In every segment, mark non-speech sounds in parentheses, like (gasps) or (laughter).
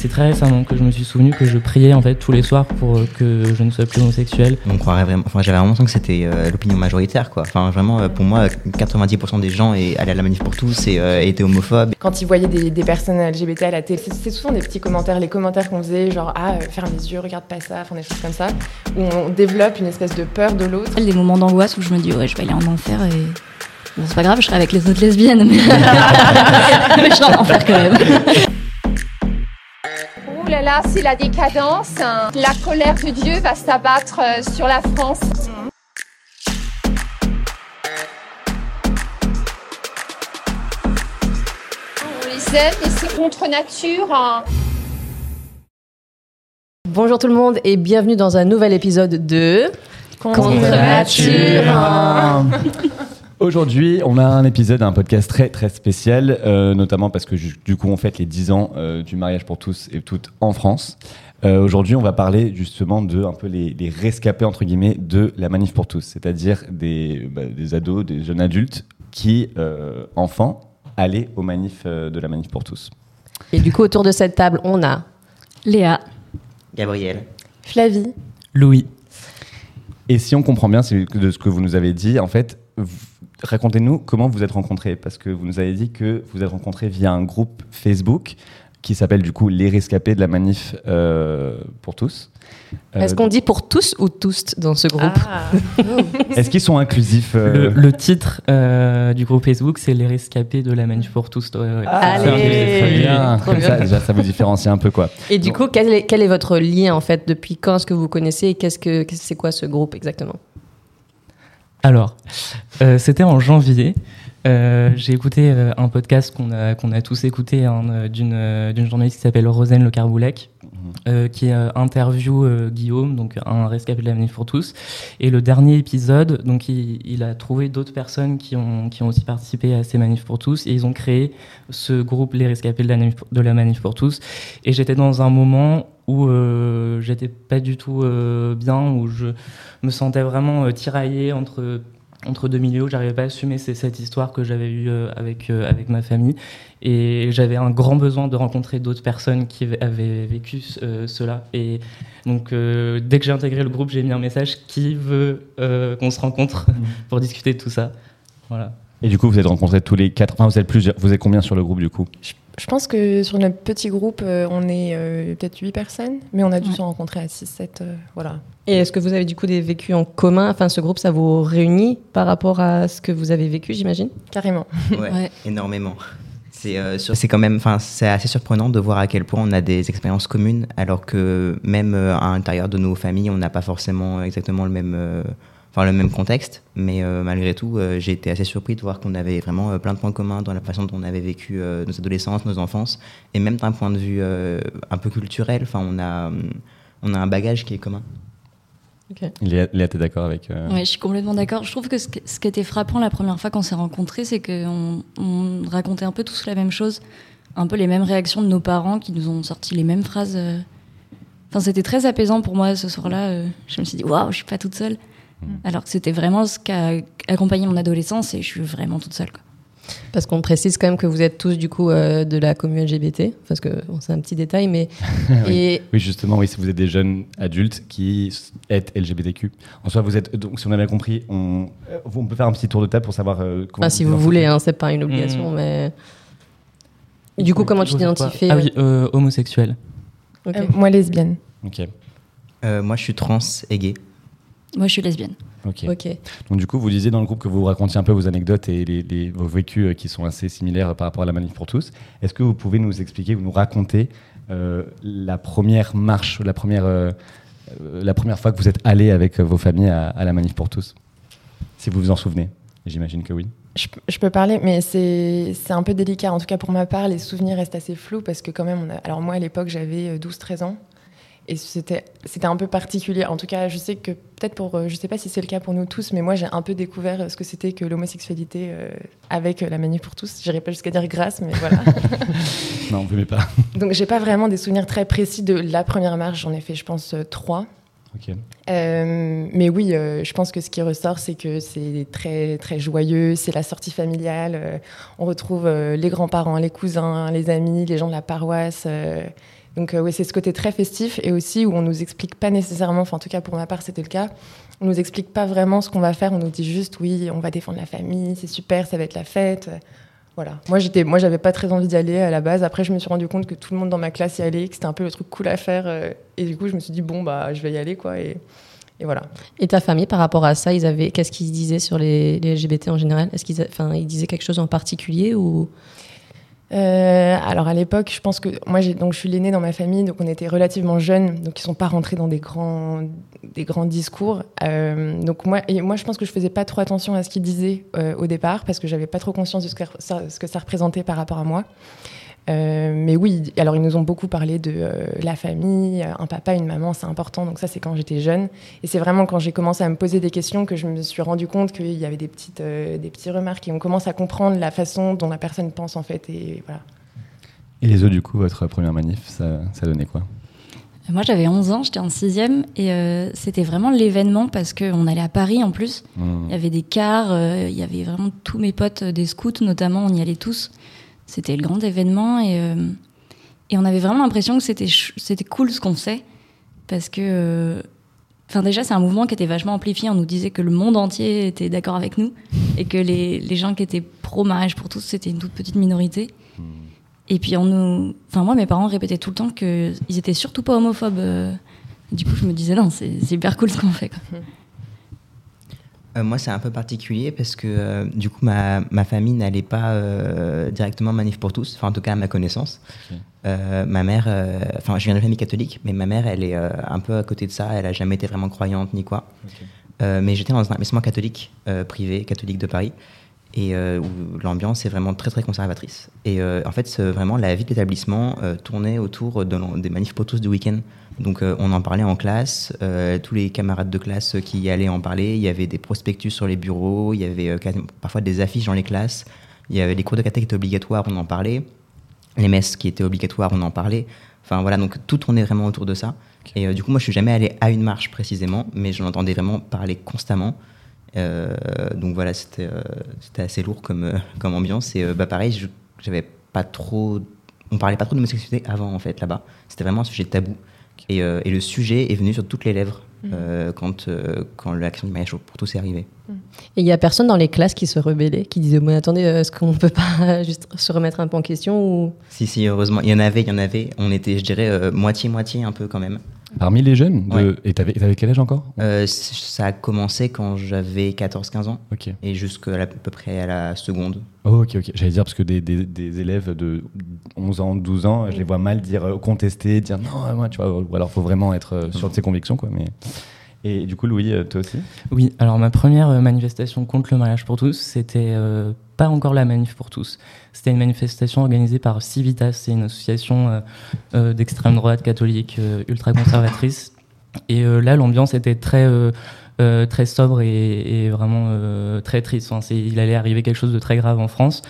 C'est très récemment que je me suis souvenu que je priais en fait tous les soirs pour euh, que je ne sois plus homosexuel. On croirait vraiment, enfin, j'avais vraiment l'impression que c'était euh, l'opinion majoritaire, quoi. Enfin, vraiment, euh, pour moi, 90% des gens et allaient à la manif pour tous et euh, étaient homophobes. Quand ils voyaient des, des personnes LGBT à la télé, c'était souvent des petits commentaires, les commentaires qu'on faisait, genre ah, euh, ferme les yeux, regarde pas ça, enfin des choses comme ça, où on développe une espèce de peur de l'autre. Des moments d'angoisse où je me dis ouais, je vais aller en enfer et bon, c'est pas grave, je serai avec les autres lesbiennes, mais, (laughs) (laughs) mais je serai en enfer quand même. Là c'est la décadence. hein. La colère de Dieu va s'abattre euh, sur la France. On les aime et c'est contre nature. hein. Bonjour tout le monde et bienvenue dans un nouvel épisode de Contre nature. (laughs) Aujourd'hui, on a un épisode, un podcast très très spécial, euh, notamment parce que du coup on fête les 10 ans euh, du mariage pour tous et toutes en France. Euh, Aujourd'hui, on va parler justement de un peu les, les rescapés entre guillemets de la manif pour tous, c'est-à-dire des, bah, des ados, des jeunes adultes qui, euh, enfants, allaient aux manifs euh, de la manif pour tous. Et du coup autour de cette table on a Léa, Gabriel. Flavie. Louis. Et si on comprend bien c'est de ce que vous nous avez dit, en fait, vous- racontez-nous comment vous êtes rencontrés, parce que vous nous avez dit que vous êtes rencontrés via un groupe Facebook qui s'appelle du coup Les Rescapés de la Manif euh, pour tous. Euh, Est-ce qu'on dit pour tous ou tous dans ce groupe Ah. (laughs) Est-ce qu'ils sont inclusifs euh, Le, le titre euh, du groupe Facebook, c'est Les Rescapés de la Manif pour tous. Ouais, ouais. Allez. Bien. Trop Comme bien. ça, déjà, ça vous différencie un peu quoi. Et du coup quel est, quel est votre lien en fait Depuis quand est-ce que vous connaissez et qu'est-ce que c'est quoi ce groupe exactement? Alors, euh, c'était en janvier. Euh, j'ai écouté euh, un podcast qu'on a, qu'on a tous écouté hein, d'une d'une journaliste qui s'appelle Rosane Le Carboulec, euh, qui euh, interview euh, Guillaume, donc un rescapé de la Manif pour tous. Et le dernier épisode, donc il, a trouvé d'autres personnes qui ont, qui ont aussi participé à ces manifs pour tous, et ils ont créé ce groupe Les Rescapés de la Manif, de la manif pour tous. Et j'étais dans un moment où euh, j'étais pas du tout bien, où je me sentais vraiment tiraillé entre entre deux milieux, j'arrivais pas à assumer cette histoire que j'avais eue euh, avec euh, avec ma famille et j'avais un grand besoin de rencontrer d'autres personnes qui avaient vécu euh, cela et donc euh, dès que j'ai intégré le groupe j'ai mis un message qui veut euh, qu'on se rencontre (laughs) pour discuter de tout ça? Voilà Et du coup, vous êtes rencontrés tous les quatre. Enfin, vous êtes plusieurs. Vous êtes combien sur le groupe du coup? Je pense que sur notre petit groupe, on est peut-être 8 personnes, mais on a dû Ouais. se rencontrer à 6-7. euh, voilà. Et est-ce que vous avez du coup des vécus en commun? Enfin ce groupe ça vous réunit par rapport à ce que vous avez vécu j'imagine? Carrément. Ouais, Ouais. énormément. C'est euh, sur- c'est quand même, enfin, c'est assez surprenant de voir à quel point on a des expériences communes, alors que même euh, à l'intérieur de nos familles, on n'a pas forcément exactement le même, euh, enfin le même contexte. Mais euh, malgré tout, euh, j'ai été assez surpris de voir qu'on avait vraiment euh, plein de points communs dans la façon dont on avait vécu euh, nos adolescences, nos enfances, et même d'un point de vue euh, un peu culturel. Enfin, on a, hum, on a un bagage qui est commun. Léa, Léa, t'es d'accord avec euh, Ouais, je suis complètement d'accord. Je trouve que ce, ce qui était frappant la première fois qu'on s'est rencontrés, c'est qu'on on racontait un peu tous la même chose. un peu les mêmes réactions de nos parents qui nous ont sorti les mêmes phrases. euh. Enfin, c'était très apaisant pour moi ce soir-là. euh. Je me suis dit, waouh, je suis pas toute seule. Alors que c'était vraiment ce qui a accompagné mon adolescence et je suis vraiment toute seule. quoi. Parce qu'on précise quand même que vous êtes tous du coup euh, de la commune LGBT, parce que bon, c'est un petit détail, mais (laughs) oui. et Oui, justement, oui, si vous êtes des jeunes adultes qui êtes LGBTQ. En soi, vous êtes. Donc, si on a bien compris, on, euh, on peut faire un petit tour de table pour savoir euh, comment. si vous voulez, hein, c'est pas une obligation, Mm. mais du coup, comment tu t'identifies Ah oui, euh, homosexuel. Euh, moi, lesbienne. Ok. Euh, moi, je suis trans et gay. Moi, je suis lesbienne. Ok. Ok. Donc du coup, vous disiez dans le groupe que vous racontiez un peu vos anecdotes et les, les- vos vécus euh, qui sont assez similaires par rapport à la manif pour tous. Est-ce que vous pouvez nous expliquer ou nous raconter euh, la première marche, la première, euh, la première fois que vous êtes allé avec vos familles à, à la manif pour tous? Si vous vous en souvenez. J'imagine que oui. Je, peux parler, mais c'est un peu délicat. En tout cas, pour ma part, les souvenirs restent assez flous parce que quand même, on a... alors moi, à l'époque, j'avais euh, 12-13 ans. Et c'était c'était un peu particulier. En tout cas, je sais que peut-être pour... euh, Je sais pas si c'est le cas pour nous tous, mais moi, j'ai un peu découvert euh, ce que c'était que l'homosexualité euh, avec la manif pour tous. J'irai pas jusqu'à dire grâce, mais voilà. (laughs) Non, vous n'aimez pas. Donc, j'ai pas vraiment des souvenirs très précis de la première marche. J'en ai fait, je pense, trois. Euh, mais oui, euh, je pense que ce qui ressort, c'est que c'est très très joyeux, c'est la sortie familiale. euh, on retrouve les grands-parents, les cousins, les amis, les gens de la paroisse. donc oui, c'est ce côté très festif et aussi où on nous explique pas nécessairement, enfin en tout cas pour ma part c'était le cas, on nous explique pas vraiment ce qu'on va faire. On nous dit juste oui, on va défendre la famille, c'est super, ça va être la fête. Voilà. Moi, j'étais, moi, j'avais pas très envie d'y aller à la base. Après, je me suis rendu compte que tout le monde dans ma classe y allait, que c'était un peu le truc cool à faire. euh, et du coup, je me suis dit bon, bah, je vais y aller, quoi. Et, et voilà. Et ta famille, par rapport à ça, ils avaient, qu'est-ce qu'ils disaient sur les, les LGBT en général? Est-ce qu'ils, enfin, ils disaient quelque chose en particulier ou? Euh, alors à l'époque, je pense que moi, donc je suis l'aînée dans ma famille, donc on était relativement jeunes, donc ils sont pas rentrés dans des grands, des grands discours. Euh, donc moi, et moi, je pense que je faisais pas trop attention à ce qu'ils disaient euh, au départ parce que j'avais pas trop conscience de ce que ça représentait par rapport à moi. Euh, mais oui, alors ils nous ont beaucoup parlé de euh, la famille, un papa, une maman, c'est important. Donc ça, c'est quand j'étais jeune. Et c'est vraiment quand j'ai commencé à me poser des questions que je me suis rendu compte qu'il y avait des petites, euh, des petites remarques et on commence à comprendre la façon dont la personne pense en fait. Et voilà. Et les autres, du coup, votre première manif, ça, ça donnait quoi? Moi, j'avais 11 ans, j'étais en sixième, et euh, c'était vraiment l'événement parce qu'on allait à Paris en plus. Mmh. Il y avait des cars, euh, il y avait vraiment tous mes potes euh, des scouts notamment, on y allait tous. C'était le grand événement et, euh, et on avait vraiment l'impression que c'était c'était cool ce qu'on faisait parce que, euh, enfin déjà c'est un mouvement qui était vachement amplifié. On nous disait que le monde entier était d'accord avec nous et que les, les gens qui étaient pro mariage pour tous c'était une toute petite minorité. Et puis on nous, enfin moi mes parents répétaient tout le temps que ils étaient surtout pas homophobes. euh. Du coup je me disais non c'est c'est hyper cool ce qu'on fait. Quoi. (laughs) Euh, moi, c'est un peu particulier parce que euh, du coup, ma, ma famille n'allait pas euh, directement manif pour tous, enfin, en tout cas à ma connaissance. Ma mère, enfin, je viens d'une famille catholique, mais ma mère, elle est un peu à côté de ça. Elle a jamais été vraiment croyante ni quoi. Mais j'étais dans un établissement catholique privé, catholique de Paris, et où l'ambiance est vraiment très très conservatrice. Et en fait, vraiment la vie de l'établissement tournait autour de des manifs pour tous du week-end. Donc euh, on en parlait en classe, euh, tous les camarades de classe qui y allaient en parler. Il y avait des prospectus sur les bureaux, il y avait euh, parfois des affiches dans les classes. Il y avait les cours de cathé qui étaient obligatoires, on en parlait. Les messes qui étaient obligatoires, on en parlait. Enfin voilà, donc tout tournait vraiment autour de ça. Et du coup, moi, je suis jamais allé à une marche précisément, mais j'en entendais vraiment parler constamment. Donc voilà, c'était assez lourd comme, (laughs) comme ambiance. Et bah, pareil, je- j'avais pas trop. On parlait pas trop d'homosexualité avant, en fait, là-bas. C'était vraiment un sujet tabou. Et, euh, et le sujet est venu sur toutes les lèvres euh, quand, euh, quand l'action du mariage pour tous est arrivée. Et il y a personne dans les classes qui se rebellait, qui disait bon attendez, euh, est-ce qu'on peut pas (laughs) juste se remettre un peu en question ou? Si, si, heureusement. Il y en avait, il y en avait. On était, je dirais, euh, moitié-moitié un peu quand même. Parmi les jeunes de... Ouais. Et t'avais t'avais quel âge encore? Euh, ça a commencé quand j'avais 14-15 ans et jusqu'à à peu près à la seconde. Oh, ok, ok. J'allais dire parce que des, des, des élèves de 11 ans, 12 ans, je les vois mal dire euh, contester, dire non, moi, tu vois, ou alors faut vraiment être euh, sûr de ses convictions, quoi. Mais... Et du coup, Louis, toi aussi? Oui, alors ma première manifestation contre le mariage pour tous, c'était euh, pas encore la manif pour tous. C'était une manifestation organisée par Civitas, c'est une association euh, euh, d'extrême droite catholique euh, ultra conservatrice. Et là, l'ambiance était très très sobre et, vraiment très triste. Enfin, il allait arriver quelque chose de très grave en France.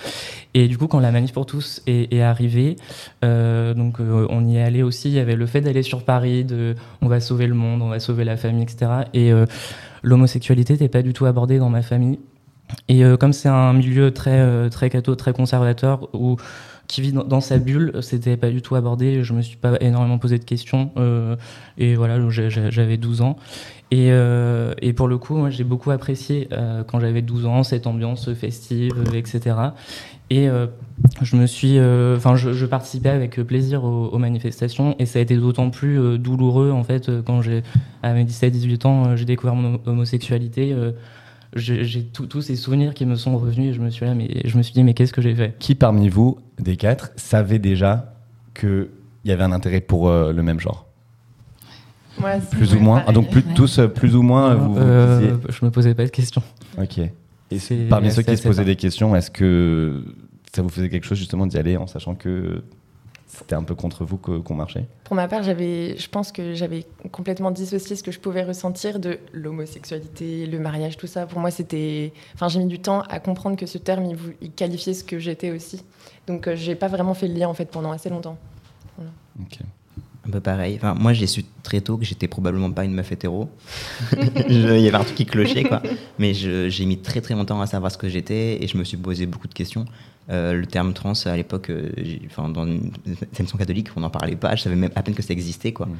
Et du coup, quand la manif pour tous est, arrivée, donc on y est allé aussi. Il y avait le fait d'aller sur Paris, de on va sauver le monde, on va sauver la famille, etc. Et l'homosexualité n'était pas du tout abordée dans ma famille. Et euh, comme c'est un milieu très euh, très catho, très conservateur, où qui vit dans, sa bulle, c'était pas du tout abordé. Je me suis pas énormément posé de questions. euh, et voilà, j'avais 12 ans. Et, pour le coup, j'ai beaucoup apprécié quand j'avais 12 ans cette ambiance festive, etc. Et je me suis, enfin, je, participais avec plaisir aux, aux manifestations, et ça a été d'autant plus douloureux en fait quand j'ai, à mes 17-18 ans, j'ai découvert mon homo- homosexualité. J'ai tous ces souvenirs qui me sont revenus, et je me suis là, mais je me suis dit, mais qu'est-ce que j'ai fait? Qui parmi vous, des quatre, savait déjà qu'il y avait un intérêt pour euh, le même genre? Moi, c'est- Plus ou ouais, moins pareil. Donc plus, tous, euh, plus ou moins, vous, vous Euh, disiez- Je me posais pas de questions. Ok. Et parmi ceux qui se posaient des questions, est-ce que ça vous faisait quelque chose justement d'y aller en sachant que c'était un peu contre vous que- qu'on marchait Pour ma part, j'avais, je pense que j'avais complètement dissocié ce que je pouvais ressentir de l'homosexualité, le mariage, tout ça. Pour moi, c'était. Enfin, j'ai mis du temps à comprendre que ce terme, il, qualifiait ce que j'étais aussi. Donc, euh, j'ai pas vraiment fait le lien en fait pendant assez longtemps. Ok. Un peu pareil. Enfin, moi, j'ai su très tôt que j'étais probablement pas une meuf hétéro. (laughs) Il y avait un truc qui clochait, quoi. Mais je- j'ai mis très très longtemps à savoir ce que j'étais et je me suis posé beaucoup de questions. Euh, le terme trans, à l'époque, euh, enfin, dans une émission catholique, on n'en parlait pas. Je savais même à peine que ça existait, quoi. Mm.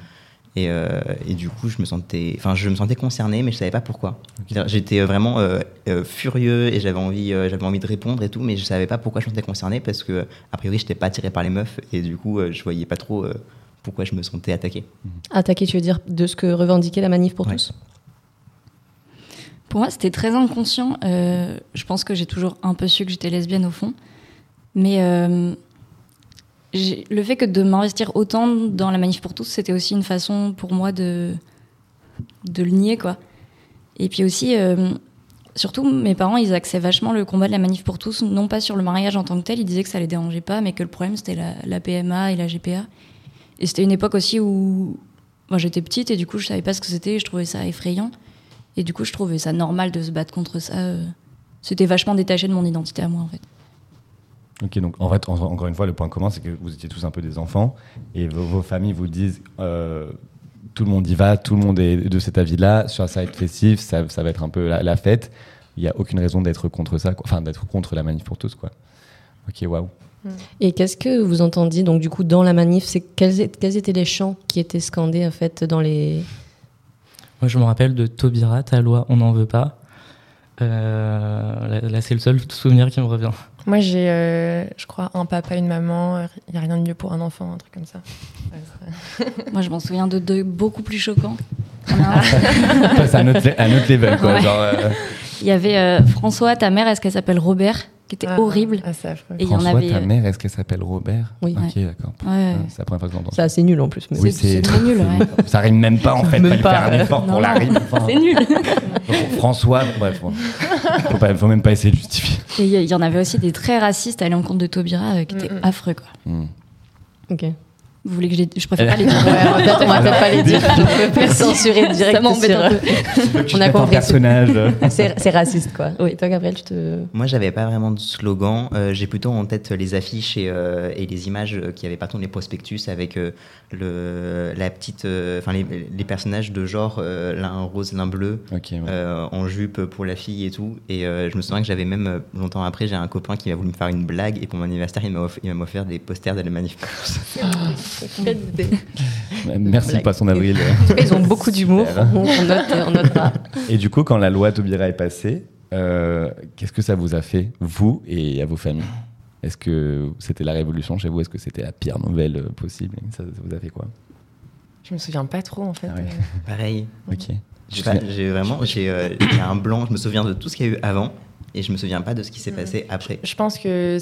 Et, euh, et du coup, je me sentais, enfin, je me sentais concerné, mais je savais pas pourquoi. J'étais vraiment euh, euh, furieux et j'avais envie, euh, j'avais envie de répondre et tout, mais je savais pas pourquoi je me sentais concerné parce que a priori, j'étais pas attiré par les meufs et du coup, euh, je voyais pas trop euh, pourquoi je me sentais attaqué. Attaquer, tu veux dire, de ce que revendiquait la manif pour Ouais. tous? Pour moi, c'était très inconscient. Euh, je pense que j'ai toujours un peu su que j'étais lesbienne au fond. Mais euh, le fait que de m'investir autant dans la manif pour tous, c'était aussi une façon pour moi de, de le nier, quoi. Et puis aussi, euh, surtout, mes parents, ils axaient vachement le combat de la manif pour tous, non pas sur le mariage en tant que tel, ils disaient que ça les dérangeait pas, mais que le problème, c'était la, la PMA et la GPA. Et c'était une époque aussi où moi, j'étais petite et du coup, je savais pas ce que c'était, et je trouvais ça effrayant. Et du coup, je trouvais ça normal de se battre contre ça. euh. C'était vachement détaché de mon identité à moi, en fait. Ok, donc en fait, en- encore une fois, le point commun, c'est que vous étiez tous un peu des enfants et vos, vos familles vous disent euh, tout le monde y va, tout le monde est de cet avis-là, ça va être festif, ça, ça va être un peu la, la fête. Il n'y a aucune raison d'être contre ça, quoi. enfin d'être contre la manif pour tous, quoi. Ok, waouh. Et qu'est-ce que vous entendiez donc du coup dans la manif? C'est quels, étaient les chants qui étaient scandés en fait dans les Moi, je me rappelle de Taubira, ta loi, on n'en veut pas. Euh, là, là, c'est le seul souvenir qui me revient. Moi, j'ai, euh, je crois, un papa, une maman. Il n'y a rien de mieux pour un enfant, un truc comme ça. Ouais, (laughs) Moi, je m'en souviens de deux beaucoup plus choquants. Il y en a un- Ça, c'est un un autre level, quoi. Ouais. Genre, euh, Il y avait euh, François, ta mère, est-ce qu'elle s'appelle Robert? Qui était Ah, horrible. ah, c'est affreux. Et il y en François, avait. ta euh, mère, est-ce qu'elle s'appelle Robert Oui. Ok, d'accord. Ouais, ouais. Ah, C'est la première fois que j'entends C'est ça. assez nul en plus. Mais Oui, c'est très nul, ouais. Ça rime même pas, en fait. Même Fallait pas, faire un ouais. effort pour la rime. (laughs) Enfin, C'est nul. François, bref. Faut, pas- faut même pas essayer de justifier. Et il y- y en avait aussi des très racistes à l'encontre de Taubira euh, qui étaient Mm, mm. affreux, quoi. Hmm. Ok. Vous voulez que je les... Je préfère pas les dire. Ouais, on va peut-être pas les dire. (laughs) On peut censurer direct. Ça m'embête sur- peu. On a compris. personnage. (laughs) C'est c'est raciste quoi. Oui. Toi Gabriel, tu te. Moi, j'avais pas vraiment de slogan. Euh, j'ai plutôt en tête les affiches et, euh, et les images euh, qui avaient partout dans les prospectus avec euh, le, la petite, euh, enfin les, les personnages de genre euh, l'un rose, l'un bleu, ouais. euh, en jupe pour la fille et tout. Et euh, je me souviens que j'avais même euh, longtemps après, j'ai un copain qui a voulu me faire une blague et pour mon anniversaire, il m'a m'a offert des posters de la manif. Merci, d'avril. En tout cas, ils ont beaucoup d'humour. On note, on note pas. Et du coup, quand la loi Taubira est passée, euh, qu'est-ce que ça vous a fait, vous et à vos familles? Est-ce que c'était la révolution chez vous? Est-ce que c'était la pire nouvelle euh, possible? Ça, ça vous a fait quoi? Je me souviens pas trop, en fait. Ah ouais. Euh, Pareil. Ok. J'ai pas- vraiment, j'ai euh, il y a un blanc. Je me souviens de tout ce qu'il y a eu avant et je me souviens pas de ce qui s'est Mhm. passé après. Je pense que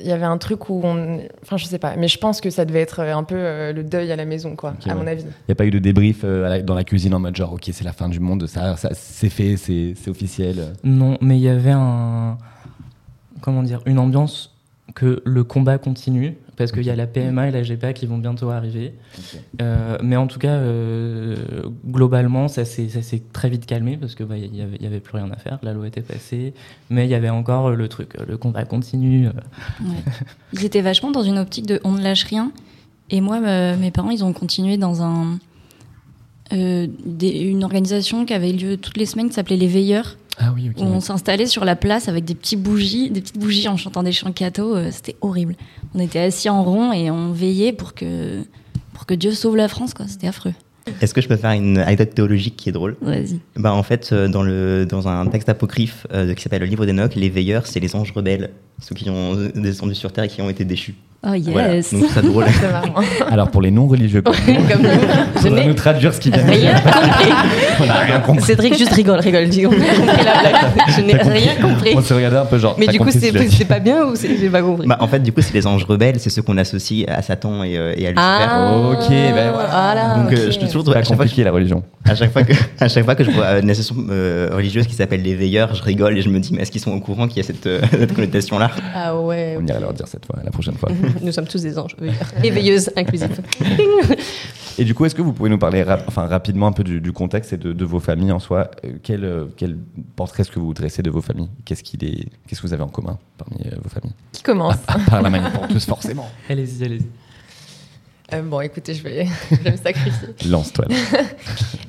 il y avait un truc où on, enfin je sais pas, mais je pense que ça devait être un peu euh, le deuil à la maison quoi, à ouais. mon avis. Il n'y a pas eu de débrief euh, la- dans la cuisine en mode genre, ok, c'est la fin du monde, ça, ça c'est fait, c'est c'est officiel. Non, mais il y avait un. Comment dire Une ambiance que le combat continue. Parce qu'il y a la PMA et la GPA qui vont bientôt arriver. Euh, mais en tout cas, euh, globalement, ça s'est très vite calmé parce que bah, il y avait, avait plus rien à faire. La loi était passée, mais il y avait encore le truc, le combat continue. euh. Ouais. Ils étaient vachement dans une optique de on ne lâche rien. Et moi, euh, mes parents, ils ont continué dans un, euh, des- une organisation qui avait lieu toutes les semaines qui s'appelait Les Veilleurs. Ah oui, on s'installait sur la place avec des petites bougies, des petites bougies en chantant des chants cathos. euh, C'était horrible. On était assis en rond et on veillait pour que, pour que Dieu sauve la France. quoi. C'était affreux. Est-ce que je peux faire une anecdote théologique qui est drôle? Vas-y. bah, En fait, euh, dans, le, dans un texte apocryphe euh, qui s'appelle le livre d'Enoch, les veilleurs, c'est les anges rebelles, ceux qui ont descendu sur terre et qui ont été déchus. Oh yes. Voilà, donc (laughs) c'est drôle. Alors pour les non-religieux, comme nous, Comme nous. Je n'ai nous traduire ce qu'il vient de dire. On n'a (laughs) rien compris. Cédric juste rigole, rigole. Compris la blague. Je n'ai rien compris. On s'est regardé un peu genre. Mais du coup, c'est ce pas bien ou c'est- j'ai pas compris? Bah, en fait, du coup, c'est les anges rebelles, c'est ceux qu'on associe à Satan et, euh, et à Lucifer. Ah, Ok, ben voilà. voilà, Donc, euh, ok. je te toujours, pas compliqué la religion. à, chaque fois que, à chaque fois que je vois une association euh, religieuse qui s'appelle les veilleurs, je rigole et je me dis, mais est-ce qu'ils sont au courant qu'il y a cette, euh, cette connotation-là? Ah ouais. On ira leur dire cette fois, la prochaine fois. (laughs) (laughs) Nous sommes tous des anges. Et (laughs) veilleuses inclusives. (laughs) Et du coup, est-ce que vous pouvez nous parler rap- enfin, rapidement un peu du, du contexte et de, de vos familles en soi? Euh, quel, euh, quel portrait est-ce que vous dressez de vos familles? Qu'est-ce qu'il est- qu'est-ce que vous avez en commun parmi euh, vos familles? Qui commence? À part la manière pour tous, forcément. Allez-y, allez-y. Euh, Bon, écoutez, je vais, je vais me sacrifier. Lance-toi. là.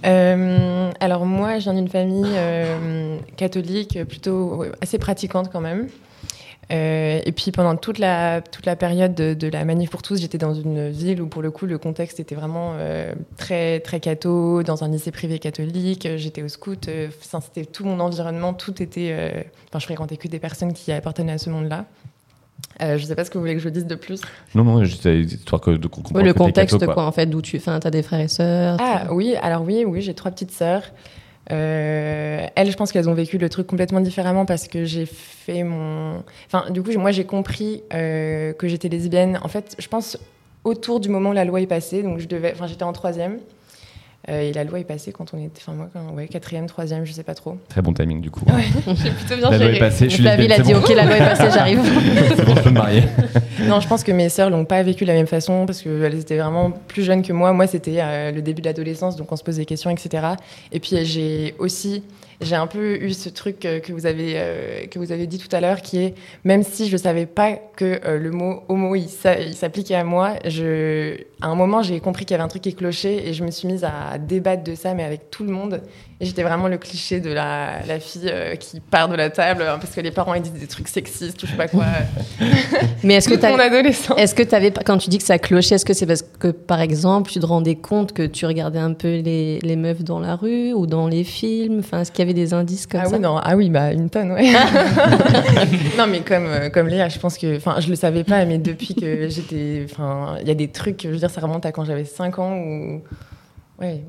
Euh, alors moi, je viens d'une famille euh, catholique, plutôt ouais, assez pratiquante quand même. Euh, et puis pendant toute la, toute la période de, de la Manif pour tous, j'étais dans une ville où pour le coup le contexte était vraiment euh, très très catho, dans un lycée privé catholique. J'étais au scout, euh, c'était tout mon environnement, tout était. euh, Enfin, je fréquentais que des personnes qui appartenaient à ce monde-là. Euh, je sais pas ce que vous voulez que je dise de plus. Non, non, juste histoire que, de Ouais, le contexte, catho, quoi. en fait, d'où tu. Enfin, t'as des frères et sœurs. Ah oui, alors oui, oui, j'ai trois petites sœurs. Euh, elles, je pense qu'elles ont vécu le truc complètement différemment parce que j'ai fait mon. Enfin, du coup, moi, j'ai compris euh, que j'étais lesbienne. En fait, je pense autour du moment où la loi est passée. Donc, je devais. Enfin, j'étais en troisième. Euh, et la loi est passée quand on était. Enfin, moi, quand, ouais, quatrième, troisième, je sais pas trop. Très bon timing du coup. (laughs) J'ai plutôt bien La loi est passée, je suis Flavie, il a dit bon. Ok, la loi est passée, j'arrive. (laughs) C'est bon, je peux me marier. (laughs) Non, je pense que mes sœurs l'ont pas vécu de la même façon parce qu'elles étaient vraiment plus jeunes que moi. Moi, c'était euh, le début de l'adolescence, donc on se pose des questions, etc. Et puis j'ai aussi, j'ai un peu eu ce truc euh, que vous avez euh, que vous dit tout à l'heure, qui est même si je savais pas que euh, le mot homo il s'appliquait à moi, je, à un moment j'ai compris qu'il y avait un truc qui clochait et je me suis mise à débattre de ça, mais avec tout le monde. Et j'étais vraiment le cliché de la, la fille euh, qui part de la table euh, parce que les parents ils disent des trucs sexistes ou je sais pas quoi. (laughs) Mais est-ce que adolescence. Est-ce que tu avais, quand tu dis que ça clochait, est-ce que c'est parce que, par exemple, tu te rendais compte que tu regardais un peu les, les meufs dans la rue ou dans les films? Enfin, est-ce qu'il y avait des indices comme ah ça? oui, non, ah oui, bah une tonne, ouais. (laughs) (laughs) non, mais comme, euh, comme Léa, je pense que, enfin, je le savais pas, mais depuis que j'étais, enfin, il y a des trucs, je veux dire, ça remonte à quand j'avais 5 ans ou. Ouais,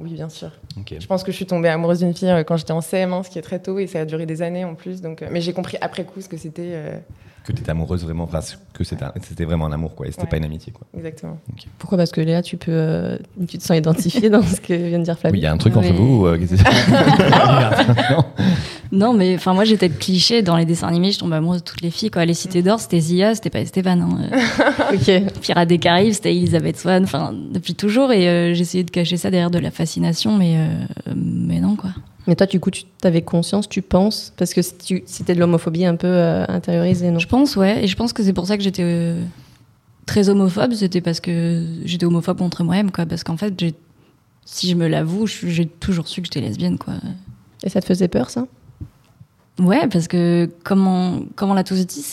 oui, bien sûr. Je pense que je suis tombée amoureuse d'une fille euh, quand j'étais en CM1, ce qui est très tôt, et ça a duré des années en plus. Donc, euh, mais j'ai compris après coup ce que c'était euh, Que tu étais amoureuse vraiment, enfin, que c'était vraiment un amour quoi, et c'était Ouais. pas une amitié quoi. exactement. Pourquoi? Parce que Léa, tu peux, euh, tu te sens identifiée dans ce que vient de dire Oui, Flavie. il y a un truc entre Oui. vous euh, (laughs) Non? Non, mais enfin, moi, j'étais le cliché dans les dessins animés. Je tombais amoureuse de toutes les filles. Quoi. Les Cités d'Or, c'était Zia, c'était pas Esteban. Hein. (laughs) Euh, Ok. Pirates des Caraïbes, c'était Elizabeth Swan. Enfin, depuis toujours. Et euh, j'essayais de cacher ça derrière de la fascination, mais, euh, mais non, quoi. Mais toi, du coup, tu avais conscience, tu penses? Parce que c'était de l'homophobie un peu euh, intériorisée, non? Je pense, ouais. Et je pense que c'est pour ça que j'étais très homophobe. C'était parce que j'étais homophobe contre moi-même, quoi. Parce qu'en fait, si je me l'avoue, j'ai toujours su que j'étais lesbienne, quoi. Et ça te faisait peur, ça? Ouais, parce que comme on, comme on l'a tous dit,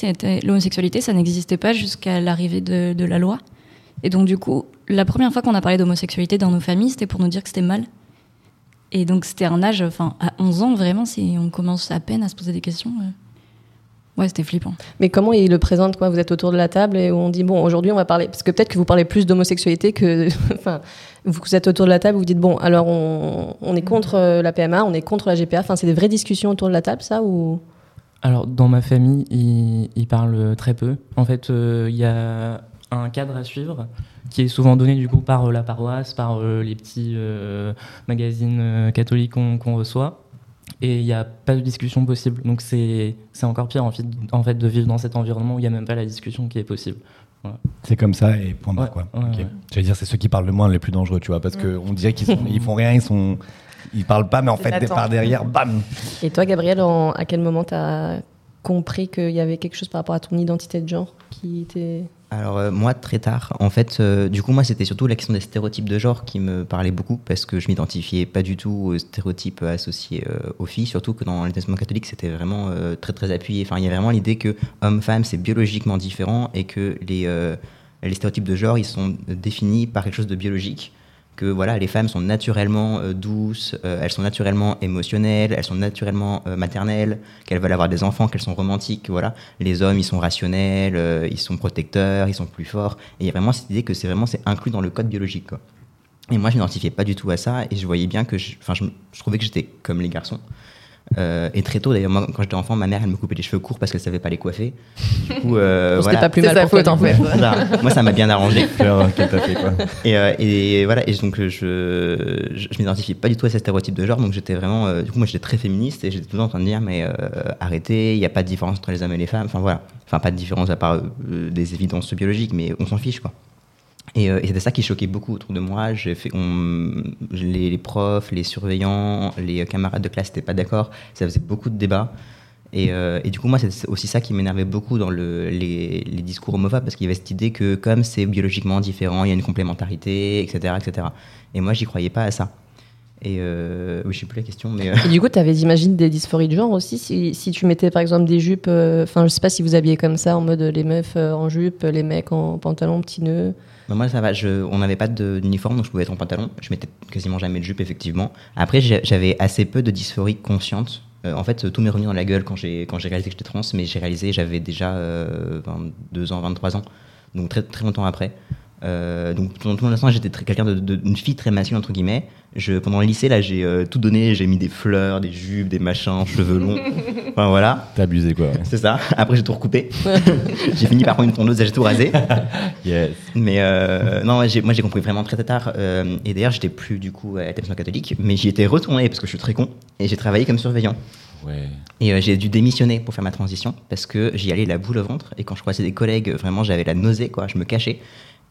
l'homosexualité, ça n'existait pas jusqu'à l'arrivée de, de la loi. Et donc du coup, la première fois qu'on a parlé d'homosexualité dans nos familles, c'était pour nous dire que c'était mal. Et donc c'était un âge, enfin à 11 ans vraiment, si on commence à peine à se poser des questions. euh. Ouais, c'était flippant. Mais comment il le présente quoi? Vous êtes autour de la table et on dit bon aujourd'hui on va parler parce que peut-être que vous parlez plus d'homosexualité que (laughs) enfin vous êtes autour de la table vous dites bon alors on, on est contre euh, la PMA on est contre la GPA enfin c'est des vraies discussions autour de la table ça ou? Alors, dans ma famille, ils, ils parlent très peu. En fait, euh, il y a un cadre à suivre qui est souvent donné du coup par euh, la paroisse, par euh, les petits euh, magazines euh, catholiques qu'on qu'on reçoit. Et il n'y a pas de discussion possible. Donc c'est c'est encore pire en fait, en fait de vivre dans cet environnement où il n'y a même pas la discussion qui est possible. C'est comme ça et point barre, Ouais, quoi. ouais, ouais. J'allais dire, c'est ceux qui parlent le moins les plus dangereux, tu vois, parce qu'on dirait qu'ils ils font rien, ils sont. Ils parlent pas, mais en fait, par derrière, bam Et toi, Gabriel, en- à quel moment t'as compris qu'il y avait quelque chose par rapport à ton identité de genre qui était. Alors euh, moi très tard, en fait, euh, du coup moi c'était surtout la question des stéréotypes de genre qui me parlait beaucoup parce que je m'identifiais pas du tout aux stéréotypes associés euh, aux filles, surtout que dans l'établissement catholique c'était vraiment très très appuyé. Enfin il y a vraiment l'idée que homme-femme c'est biologiquement différent et que les, les stéréotypes de genre ils sont définis par quelque chose de biologique. Que voilà, les femmes sont naturellement euh, douces, euh, elles sont naturellement émotionnelles, elles sont naturellement euh, maternelles, qu'elles veulent avoir des enfants, qu'elles sont romantiques, voilà. Les hommes, ils sont rationnels, ils sont protecteurs, ils sont plus forts. Et il y a vraiment cette idée que c'est vraiment c'est inclus dans le code biologique. Et moi, je m'identifiais pas du tout à ça, et je voyais bien que, je, je trouvais que j'étais comme les garçons. Euh, et très tôt, d'ailleurs, moi, quand j'étais enfant, ma mère, elle me coupait les cheveux courts parce qu'elle savait pas les coiffer. Du coup, euh, voilà. pas plus mal sa pour faute, toi, en du fait. Moi, ça m'a bien arrangé. Fait, quoi. Et, euh, et voilà, et donc je, je, je m'identifiais pas du tout à ces stéréotypes de genre, donc j'étais vraiment, euh, du coup moi j'étais très féministe et j'étais tout le temps en train de dire mais euh, arrêtez, il n'y a pas de différence entre les hommes et les femmes, enfin voilà, enfin pas de différence à part euh, des évidences biologiques, mais on s'en fiche quoi. Et, euh, c'était ça qui choquait beaucoup autour de moi. Les, profs, les surveillants, les camarades de classe n'étaient pas d'accord. Ça faisait beaucoup de débats. Et, euh, du coup, moi, c'est aussi ça qui m'énervait beaucoup dans le, les, les discours homophobes, parce qu'il y avait cette idée que comme c'est biologiquement différent, il y a une complémentarité, etc. etc. Et moi, j'y croyais pas à ça. Et euh, oui, sais plus la question, mais... euh, Et du coup, tu avais, j'imagine, des dysphories de genre aussi. Si, tu mettais par exemple des jupes, euh, enfin, je sais pas si vous habillez comme ça, en mode les meufs euh, en jupe, les mecs en pantalon, petits nœuds. Moi, ça va. On n'avait pas d'uniforme, donc je pouvais être en pantalon. Je mettais quasiment jamais de jupe, effectivement. Après, j'avais assez peu de dysphorie consciente. Euh, en fait, tout m'est revenu dans la gueule quand j'ai réalisé que j'étais trans, mais j'ai réalisé, j'avais déjà euh, 22 ans, 23 ans, donc très longtemps après. Euh, donc pendant tout mon instant, j'étais quelqu'un de, de- une fille très masculine entre guillemets. Je, pendant le lycée, là, j'ai euh, tout donné. J'ai mis des fleurs, des jupes, des machins, cheveux longs. (laughs) enfin voilà, T'as abusé, quoi. ouais. c'est ça. Après, j'ai tout recoupé. (laughs) j'ai fini par prendre une tondeuse et j'ai tout rasé. (laughs) Yes. Mais euh, non, moi j'ai compris vraiment très très tard. euh, et d'ailleurs, j'étais plus du coup à l'établissement catholique, mais j'y étais retourné parce que je suis très con. Et j'ai travaillé comme surveillant. Ouais. Et euh, j'ai dû démissionner pour faire ma transition parce que j'y allais la boule au ventre. Et quand je croisais des collègues, vraiment j'avais la nausée, quoi. Je me cachais.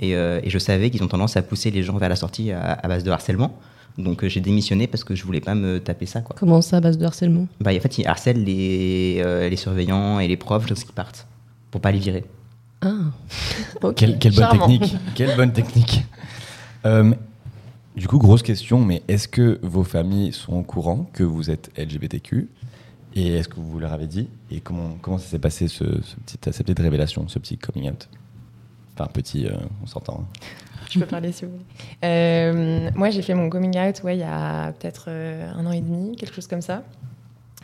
Et, euh, et je savais qu'ils ont tendance à pousser les gens vers la sortie à, à base de harcèlement. Donc euh, j'ai démissionné parce que je voulais pas me taper ça, quoi. Comment ça, à base de harcèlement? Bah, en fait, ils harcèlent les, euh, les surveillants et les profs lorsqu'ils partent pour pas les virer. Ah, (laughs) ok. Quelle, quelle bonne technique. Quelle bonne technique. (laughs) Euh, du coup, grosse question, mais est-ce que vos familles sont au courant que vous êtes LGBTQ Et est-ce que vous leur avez dit? Et comment, comment ça s'est passé, ce, ce petit, cette petite révélation, ce petit coming out? Enfin, petit, euh, on s'entend. hein. Je peux parler si vous voulez. Euh, moi, j'ai fait mon coming out ouais, il y a peut-être euh, un an et demi, quelque chose comme ça.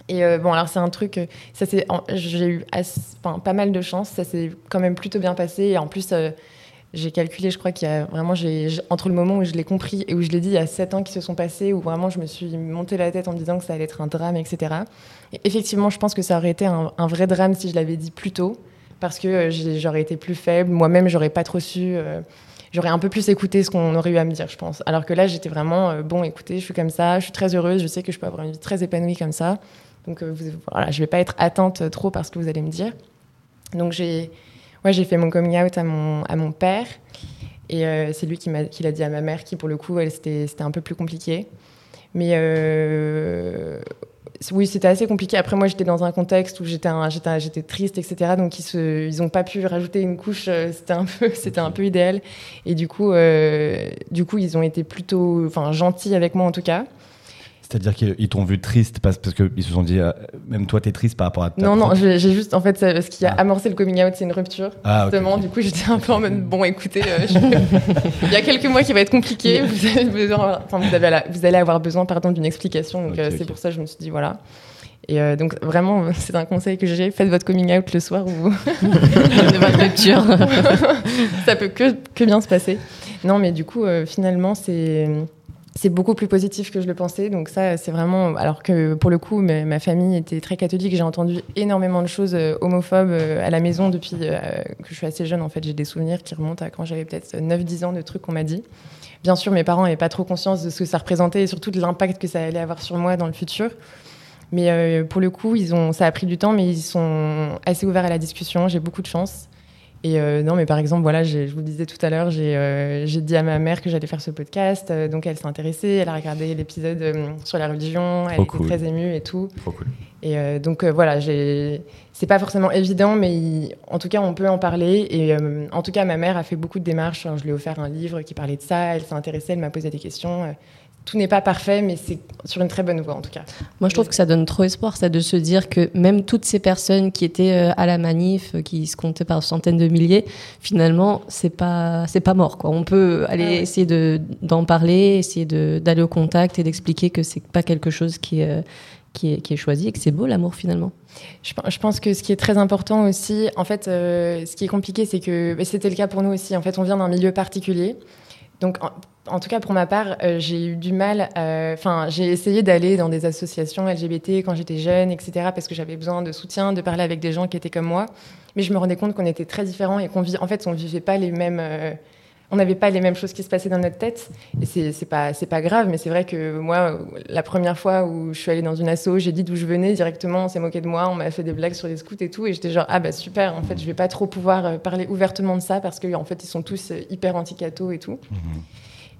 Et euh, bon, alors c'est un truc, euh, ça c'est, j'ai eu pas mal de chance, ça s'est quand même plutôt bien passé. Et en plus, euh, j'ai calculé, je crois qu'il y a vraiment, entre le moment où je l'ai compris et où je l'ai dit, il y a sept ans qui se sont passés, où vraiment je me suis monté la tête en me disant que ça allait être un drame, etc. Et effectivement, je pense que ça aurait été un vrai drame si je l'avais dit plus tôt, parce que euh, j'aurais été plus faible, moi-même j'aurais pas trop su. euh, J'aurais un peu plus écouté ce qu'on aurait eu à me dire, je pense. Alors que là, j'étais vraiment, euh, bon, écoutez, je suis comme ça, je suis très heureuse, je sais que je peux avoir une vie très épanouie comme ça. Donc voilà, je vais pas être atteinte trop par ce que vous allez me dire. Donc j'ai ouais, j'ai fait mon coming out à mon, à mon père. Et c'est lui qui l'a dit à ma mère, qui pour le coup, elle, c'était c'était un peu plus compliqué. Mais euh, oui, c'était assez compliqué. Après, moi, j'étais dans un contexte où j'étais triste, etc. Donc, ils se, ils ont pas pu rajouter une couche. euh, C'était un peu, (laughs) c'était un peu idéal. Et du coup, euh, du coup, ils ont été plutôt, gentils avec moi en tout cas. C'est-à-dire qu'ils t'ont vu triste parce, parce qu'ils se sont dit, euh, même toi, t'es triste par rapport à ta Non, non, propre- j'ai j'ai juste, en fait, ce qui a Ah. amorcé le coming out, c'est une rupture. Ah, ok, justement, ok. du coup, j'étais un peu en mode, bon, écoutez, euh, je- (laughs) il y a quelques mois qui va être compliqué. Vous, avez besoin, enfin, vous, avez la- vous allez avoir besoin, pardon, d'une explication. Donc, euh, c'est pour ça que je me suis dit, voilà. Et euh, donc, vraiment, (laughs) c'est un conseil que j'ai. Faites votre coming out le soir où de (laughs) votre rupture. ça peut que, que bien se passer. Non, mais du coup, euh, finalement, c'est. C'est beaucoup plus positif que je le pensais. Donc ça, c'est vraiment... Alors que pour le coup, ma, famille était très catholique. J'ai entendu énormément de choses euh, homophobes euh, à la maison depuis euh, que je suis assez jeune. En fait, j'ai des souvenirs qui remontent à quand j'avais peut-être 9-10 ans de trucs qu'on m'a dit. Bien sûr, mes parents n'avaient pas trop conscience de ce que ça représentait et surtout de l'impact que ça allait avoir sur moi dans le futur. Mais pour le coup, ils ont, ça a pris du temps, mais ils sont assez ouverts à la discussion. J'ai beaucoup de chance. Et euh, non, mais par exemple, voilà, je vous le disais tout à l'heure, j'ai euh, j'ai dit à ma mère que j'allais faire ce podcast, euh, donc elle s'est intéressée, elle a regardé l'épisode sur la religion, elle Trop était cool. très émue et tout. Cool. Et donc voilà, c'est pas forcément évident, mais il- en tout cas, on peut en parler. Et en tout cas, ma mère a fait beaucoup de démarches. Je lui ai offert un livre qui parlait de ça. Elle s'est intéressée, elle m'a posé des questions. Tout n'est pas parfait, mais c'est sur une très bonne voie en tout cas. Moi, je trouve que ça donne trop espoir, ça, de se dire que même toutes ces personnes qui étaient euh, à la manif, euh, qui se comptaient par centaines de milliers, finalement, c'est pas, c'est pas mort, quoi. On peut aller Ah ouais. essayer de, d'en parler, essayer de, d'aller au contact et d'expliquer que c'est pas quelque chose qui est, qui est, qui est choisi et que c'est beau, l'amour, finalement. Je pense que ce qui est très important aussi, en fait, euh, ce qui est compliqué, c'est que bah, c'était le cas pour nous aussi. En fait, on vient d'un milieu particulier. Donc, en, tout cas, pour ma part, euh, j'ai eu du mal. euh, Enfin, j'ai essayé d'aller dans des associations LGBT quand j'étais jeune, etc., parce que j'avais besoin de soutien, de parler avec des gens qui étaient comme moi. Mais je me rendais compte qu'on était très différents et qu'on vit. En fait, on vivait pas les mêmes. euh, on n'avait pas les mêmes choses qui se passaient dans notre tête. Et c'est pas, pas grave, mais c'est vrai que moi, la première fois où je suis allée dans une asso, j'ai dit d'où je venais directement, on s'est moqué de moi, on m'a fait des blagues sur les scouts et tout. Et j'étais genre, ah bah super, en fait, je vais pas trop pouvoir parler ouvertement de ça parce qu'en en fait, ils sont tous hyper anti-cato et tout.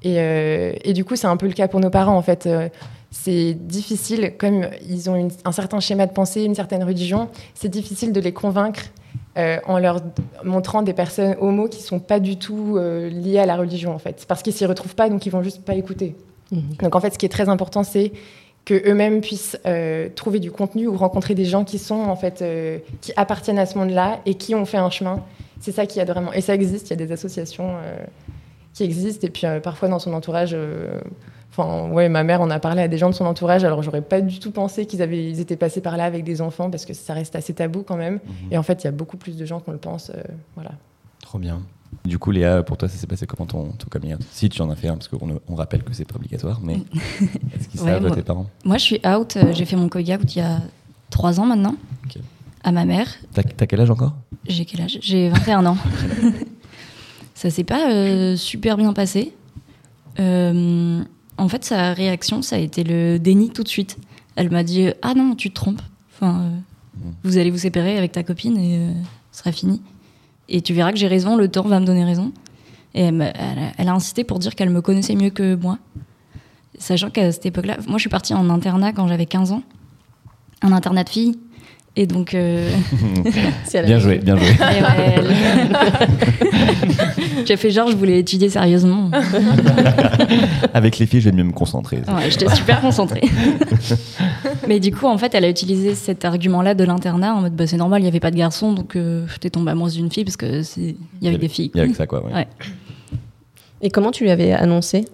Et, euh, et du coup, c'est un peu le cas pour nos parents, en fait. Euh, c'est difficile, comme ils ont une- un certain schéma de pensée, une certaine religion, c'est difficile de les convaincre euh, en leur montrant des personnes homo qui sont pas du tout liées à la religion, en fait. Parce qu'ils s'y retrouvent pas, donc ils vont juste pas écouter. Donc en fait, ce qui est très important, c'est que eux-mêmes puissent trouver du contenu ou rencontrer des gens qui sont en fait qui appartiennent à ce monde-là et qui ont fait un chemin. C'est ça qui aide vraiment. Et ça existe. Il y a des associations qui existent et puis euh, parfois dans son entourage. euh, Enfin, ouais, ma mère en a parlé à des gens de son entourage. Alors, j'aurais pas du tout pensé qu'ils avaient, ils étaient passés par là avec des enfants parce que ça reste assez tabou quand même. Et en fait, il y a beaucoup plus de gens qu'on le pense. euh, voilà. Trop bien. Du coup, Léa, pour toi, ça s'est passé comment ton, ton coming out Si tu en as fait un, parce qu'on on rappelle que c'est pas obligatoire, mais (laughs) est-ce qu'ils Ouais, savent, moi- tes parents? Moi, je suis out. euh, J'ai fait mon coming out il y a trois ans maintenant. Ok. À ma mère. T'as t'as quel âge encore? J'ai quel âge? J'ai 21 ans. (laughs) ça s'est pas euh, super bien passé. Euh, en fait, sa réaction, ça a été le déni tout de suite. Elle m'a dit Ah non, tu te trompes. Enfin, euh, vous allez vous séparer avec ta copine et euh, ce sera fini. Et tu verras que j'ai raison, le temps va me donner raison. Et elle, a- elle a insisté pour dire qu'elle me connaissait mieux que moi. Sachant qu'à cette époque-là, moi je suis partie en internat quand j'avais 15 ans. Un internat de filles. Et donc. euh, (laughs) Bien joué, bien joué. ouais, (laughs) J'ai fait genre, je voulais étudier sérieusement. (laughs) Avec les filles, je vais mieux me concentrer. Ouais, j'étais super concentrée. Mais du coup, en fait, elle a utilisé cet argument-là de l'internat en mode bah, c'est normal, il n'y avait pas de garçon, donc euh, j'étais tombée amoureuse d'une fille parce que c'est il y avait des filles. Il y avait que ça, quoi. ouais. Ouais. Et comment tu lui avais annoncé?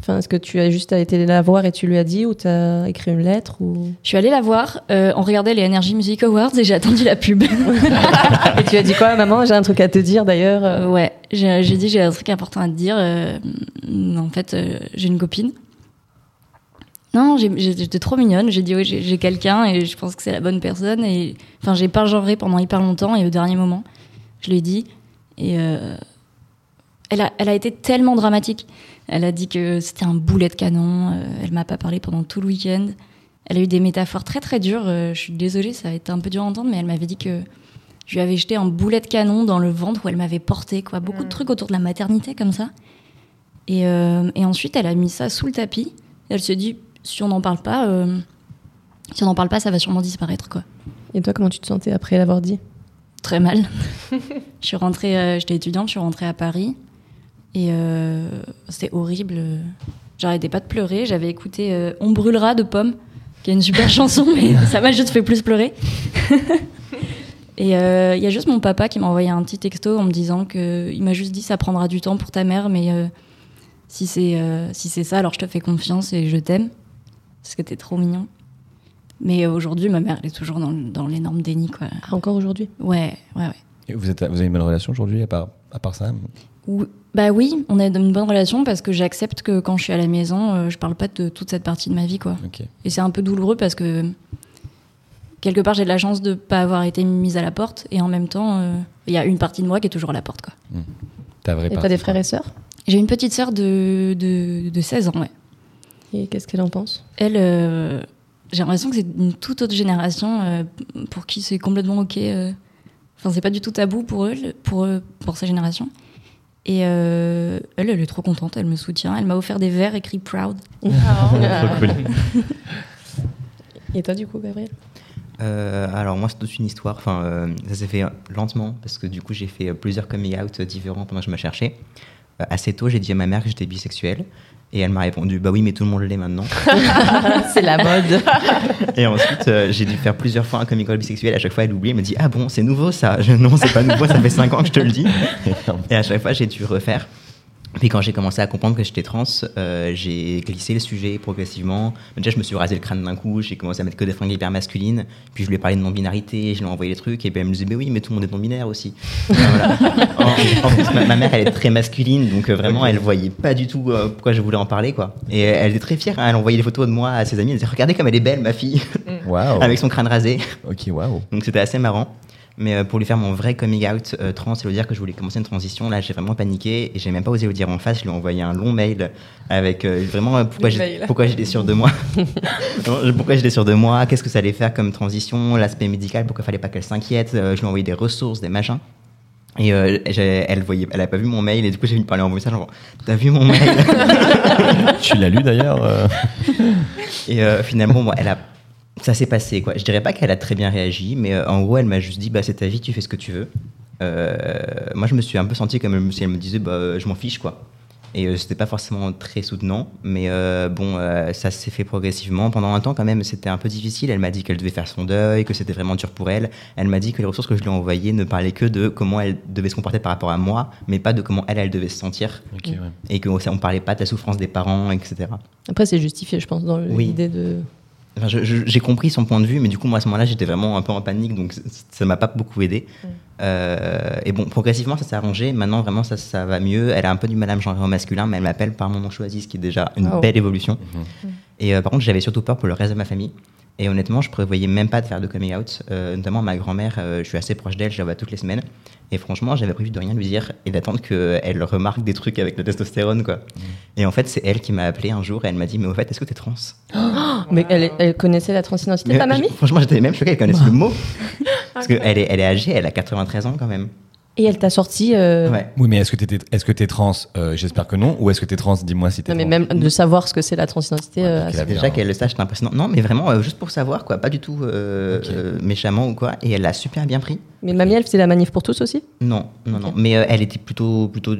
Enfin, est-ce que tu as juste été la voir et tu lui as dit ou tu as écrit une lettre ou... Je suis allée la voir, euh, on regardait les Energy Music Awards et j'ai attendu la pub. (laughs) Et tu as dit quoi, maman? J'ai un truc à te dire d'ailleurs. Euh, ouais, j'ai dit j'ai un truc important à te dire. euh, en fait, j'ai une copine. Non, j'étais trop mignonne. J'ai dit oui, j'ai quelqu'un et je pense que c'est la bonne personne. Et enfin, j'ai pas genré pendant hyper longtemps et au dernier moment, je lui ai dit. Et elle a, elle a été tellement dramatique. Elle a dit que c'était un boulet de canon. euh, elle m'a pas parlé pendant tout le week-end. Elle a eu des métaphores très très dures. euh, je suis désolée, ça a été un peu dur à entendre, mais elle m'avait dit que je lui avais jeté un boulet de canon dans le ventre où elle m'avait porté, quoi. Beaucoup de trucs autour de la maternité comme ça. Et, euh, et ensuite, elle a mis ça sous le tapis. Elle se dit, si on n'en parle pas, euh, si on n'en parle pas, ça va sûrement disparaître, quoi. Et toi, comment tu te sentais après l'avoir dit? Très mal. (laughs) je suis rentrée, euh, j'étais étudiante, je suis rentrée à Paris. Et euh, c'était horrible. J'arrêtais pas de pleurer. J'avais écouté euh, On brûlera de Pomme, qui est une super (laughs) chanson, mais ça m'a juste fait plus pleurer. (laughs) Et euh, il y a juste mon papa qui m'a envoyé un petit texto en me disant que il m'a juste dit ça prendra du temps pour ta mère, mais euh, si c'est euh, si c'est ça, alors je te fais confiance et je t'aime, parce que t'es trop mignon. Mais aujourd'hui, ma mère, elle est toujours dans, l'énorme déni, quoi. Ah, Encore aujourd'hui? Ouais, ouais, ouais. Et Vous, êtes, vous avez une bonne relation aujourd'hui, à part, à part ça Oui- Bah oui, on a une bonne relation parce que j'accepte que quand je suis à la maison, euh, je parle pas de toute cette partie de ma vie, quoi. Et c'est un peu douloureux parce que quelque part j'ai de la chance de pas avoir été mise à la porte et en même temps euh, il y a une partie de moi qui est toujours à la porte, quoi. Ta vraie Et t'as des frères et sœurs? J'ai une petite sœur de, de, de 16 ans, ouais. Et qu'est-ce qu'elle en pense? Elle, euh, j'ai l'impression que c'est une toute autre génération euh, pour qui c'est complètement ok. Enfin, c'est pas du tout tabou pour eux, pour eux, pour sa génération. Et euh, elle, elle est trop contente, elle me soutient. Elle m'a offert des verres écrits Proud. (laughs) Trop cool. Et toi, du coup, Gabriel? Euh, alors moi c'est toute une histoire, enfin euh, ça s'est fait lentement parce que du coup j'ai fait plusieurs coming out différents pendant que je me cherchais. Euh, assez tôt j'ai dit à ma mère que j'étais bisexuel et elle m'a répondu bah oui mais tout le monde l'est maintenant. (laughs) C'est la mode. (laughs) et ensuite euh, j'ai dû faire plusieurs fois un coming out bisexuel, à chaque fois elle oublie, elle me dit ah bon c'est nouveau ça, je, non c'est pas nouveau, ça fait 5 ans que je te le dis. Et à chaque fois j'ai dû refaire. Puis quand j'ai commencé à comprendre que j'étais trans, euh, j'ai glissé le sujet progressivement. Déjà, je me suis rasé le crâne d'un coup, j'ai commencé à mettre que des fringues hyper masculines. Puis je lui ai parlé de non-binarité, je lui ai envoyé des trucs, et puis elle me disait, mais oui, mais tout le monde est non-binaire aussi. (laughs) Voilà. en, en plus, ma, ma mère, elle est très masculine, donc euh, vraiment, elle voyait pas du tout euh, pourquoi je voulais en parler, quoi. Et elle était très fière, hein, elle envoyait des photos de moi à ses amis, elle disait, regardez comme elle est belle, ma fille, (laughs) avec son crâne rasé. Ok, waouh. Donc c'était assez marrant. Mais euh, pour lui faire mon vrai coming out euh, trans et lui dire que je voulais commencer une transition, là j'ai vraiment paniqué et j'ai même pas osé le dire en face. Je lui ai envoyé un long mail avec euh, vraiment euh, pourquoi j'étais sûr de moi? (laughs) Pourquoi j'étais sûr de moi, qu'est-ce que ça allait faire comme transition, l'aspect médical, pourquoi fallait pas qu'elle s'inquiète? Euh, je lui ai envoyé des ressources, des machins. Et euh, elle voyait, elle a pas vu mon mail et du coup j'ai venu parler en message genre t'as vu mon mail? (laughs) (laughs) Tu l'as lu d'ailleurs euh? Et euh, finalement, bon, elle a, ça s'est passé quoi. Je dirais pas qu'elle a très bien réagi, mais euh, en gros, elle m'a juste dit bah c'est ta vie, tu fais ce que tu veux. Euh, moi, je me suis un peu senti comme si elle me disait bah je m'en fiche quoi. Et euh, c'était pas forcément très soutenant, mais euh, bon, euh, ça s'est fait progressivement. Pendant un temps, quand même, c'était un peu difficile. Elle m'a dit qu'elle devait faire son deuil, que c'était vraiment dur pour elle. Elle m'a dit que les ressources que je lui ai envoyées ne parlaient que de comment elle devait se comporter par rapport à moi, mais pas de comment elle, elle devait se sentir. Ouais. Et qu'on on parlait pas de la souffrance des parents, etc. Après, c'est justifié, je pense, dans Oui. l'idée de. Enfin, j'ai compris son point de vue, mais du coup, moi, à ce moment-là, j'étais vraiment un peu en panique, donc ça m'a pas beaucoup aidé. Euh, et bon, progressivement, ça s'est arrangé. Maintenant, vraiment, ça, ça va mieux. Elle a un peu du mal à me genrer au masculin, mais elle m'appelle par mon nom choisi, ce qui est déjà une Oh. belle évolution. Et euh, par contre, j'avais surtout peur pour le reste de ma famille. Et honnêtement, je prévoyais même pas de faire de coming out. Euh, notamment, ma grand-mère, euh, je suis assez proche d'elle, je la vois toutes les semaines. Et franchement, j'avais prévu de rien lui dire et d'attendre qu'elle remarque des trucs avec le testostérone, quoi. Et en fait, c'est elle qui m'a appelé un jour et elle m'a dit Mais au fait, est-ce que t'es trans? (gasps) Mais elle, elle connaissait la transidentité, ta mamie? Franchement, j'étais même choqué, elle connaisse le mot. (laughs) Parce qu'elle est, elle est âgée, elle a 93 ans quand même. Et elle t'a sorti. euh, Ouais. Oui, mais est-ce que t'es est-ce que t'es trans Euh, J'espère que non. Ou est-ce que t'es trans Dis-moi si t'es Non, mais trans. même de savoir ce que c'est la transidentité. Ouais, euh, Déjà qu'elle le sache, c'est impressionnant. Non, mais vraiment, euh, juste pour savoir, quoi. Pas du tout euh, euh, méchamment ou quoi. Et elle l'a super bien pris. Mais mamie, elle faisait la manif pour tous aussi? Non, non, non. Mais euh, elle était plutôt, plutôt.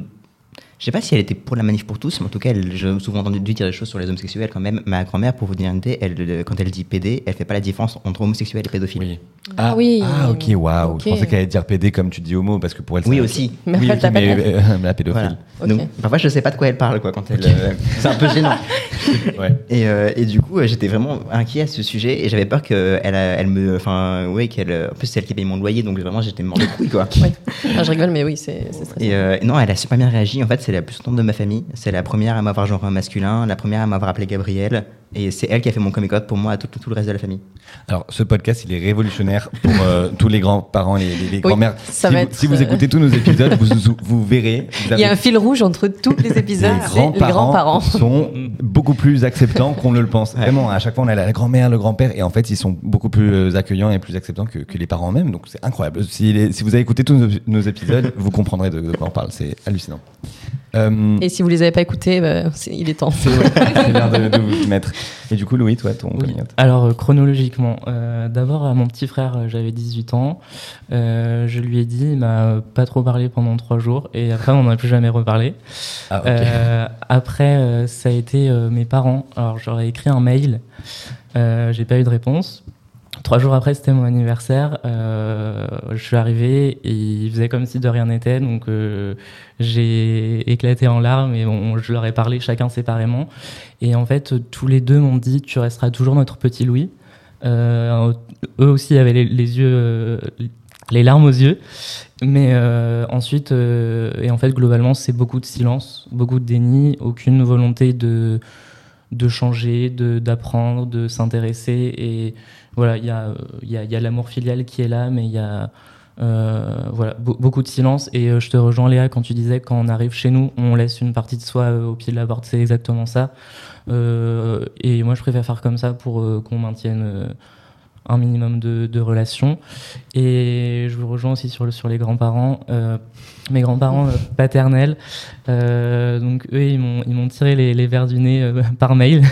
Je sais pas si elle était pour la manif pour tous, mais en tout cas, elle- j'ai souvent entendu dire des choses sur les homosexuels quand même. Ma grand-mère, pour vous dire une idée, elle, euh, quand elle dit PD, elle fait pas la différence entre homosexuel et pédophile. Oui. Ah oui. Ah, ok, waouh. Je pensais qu'elle allait dire PD comme tu dis homo, parce que pour elle, Oui, c'est- aussi. Mais oui, elle ok, t'appelle mais euh, la pédophile. Voilà. Ok. Donc, parfois, je sais pas de quoi elle parle, quoi, quand elle. euh, c'est un peu gênant. (laughs) Ouais. Et, euh, et du coup, j'étais vraiment inquiet à ce sujet et j'avais peur qu'elle elle me. Enfin, oui, qu'elle. En plus, c'est elle qui paye mon loyer, donc vraiment, j'étais mort de couilles, quoi. Ouais. Ah, je rigole, mais oui, c'est c'est stressant. Et euh, non, elle a super bien réagi. En fait, c'est la plus contente de ma famille. C'est la première à m'avoir genre un masculin, la première à m'avoir appelé Gabriel. Et c'est elle qui a fait mon comic out pour moi à tout, tout le reste de la famille. Alors, ce podcast, il est révolutionnaire pour euh, (laughs) tous les grands-parents, les, les, les grands-mères. ça si, vous, être, si vous euh, écoutez tous nos épisodes, vous, vous, vous verrez. (laughs) vous Il y a un fil rouge entre tous les (laughs) épisodes. les grands-parents sont beaucoup plus acceptants qu'on ne le pense. Ouais. Vraiment, à chaque fois, on a la grand-mère, le grand-père, et en fait, ils sont beaucoup plus euh, accueillants et plus acceptants que, que les parents eux-mêmes. Donc, c'est incroyable. Si, les- si vous avez écouté tous nos, nos épisodes, vous comprendrez de, de quoi on parle. C'est hallucinant. Euh, Et si vous les avez pas écoutés, bah, il est temps. c'est ouais, (laughs) de, de vous y mettre. Et du coup, Louis, toi, ton coming out Alors euh, chronologiquement, euh, d'abord à mon petit frère, j'avais 18 ans, Euh, je lui ai dit, il m'a pas trop parlé pendant trois jours et après on n'en a plus jamais reparlé. Ah. Euh, après euh, ça a été euh, mes parents, alors j'aurais écrit un mail, euh, j'ai pas eu de réponse. Trois jours après, c'était mon anniversaire. euh, je suis arrivé et il faisait comme si de rien n'était. Donc, euh, j'ai éclaté en larmes et bon, je leur ai parlé chacun séparément. Et en fait, tous les deux m'ont dit Tu resteras toujours notre petit Louis. Euh, eux aussi avaient les, yeux, les larmes aux yeux. Mais ensuite, et en fait, globalement, c'est beaucoup de silence, beaucoup de déni, aucune volonté de, de changer, d'apprendre, de, s'intéresser. Et voilà, il y a, euh, il y a, l'amour filial qui est là, mais il y a euh, beaucoup de silence. Et euh, je te rejoins, Léa, quand tu disais quand on arrive chez nous, on laisse une partie de soi au pied de la porte. C'est exactement ça. Et moi, je préfère faire comme ça pour qu'on maintienne un minimum de, relations. Et je vous rejoins aussi sur, le, sur les grands-parents. Mes grands-parents paternels, donc eux, ils m'ont, tiré les, les verres du nez (laughs) par mail.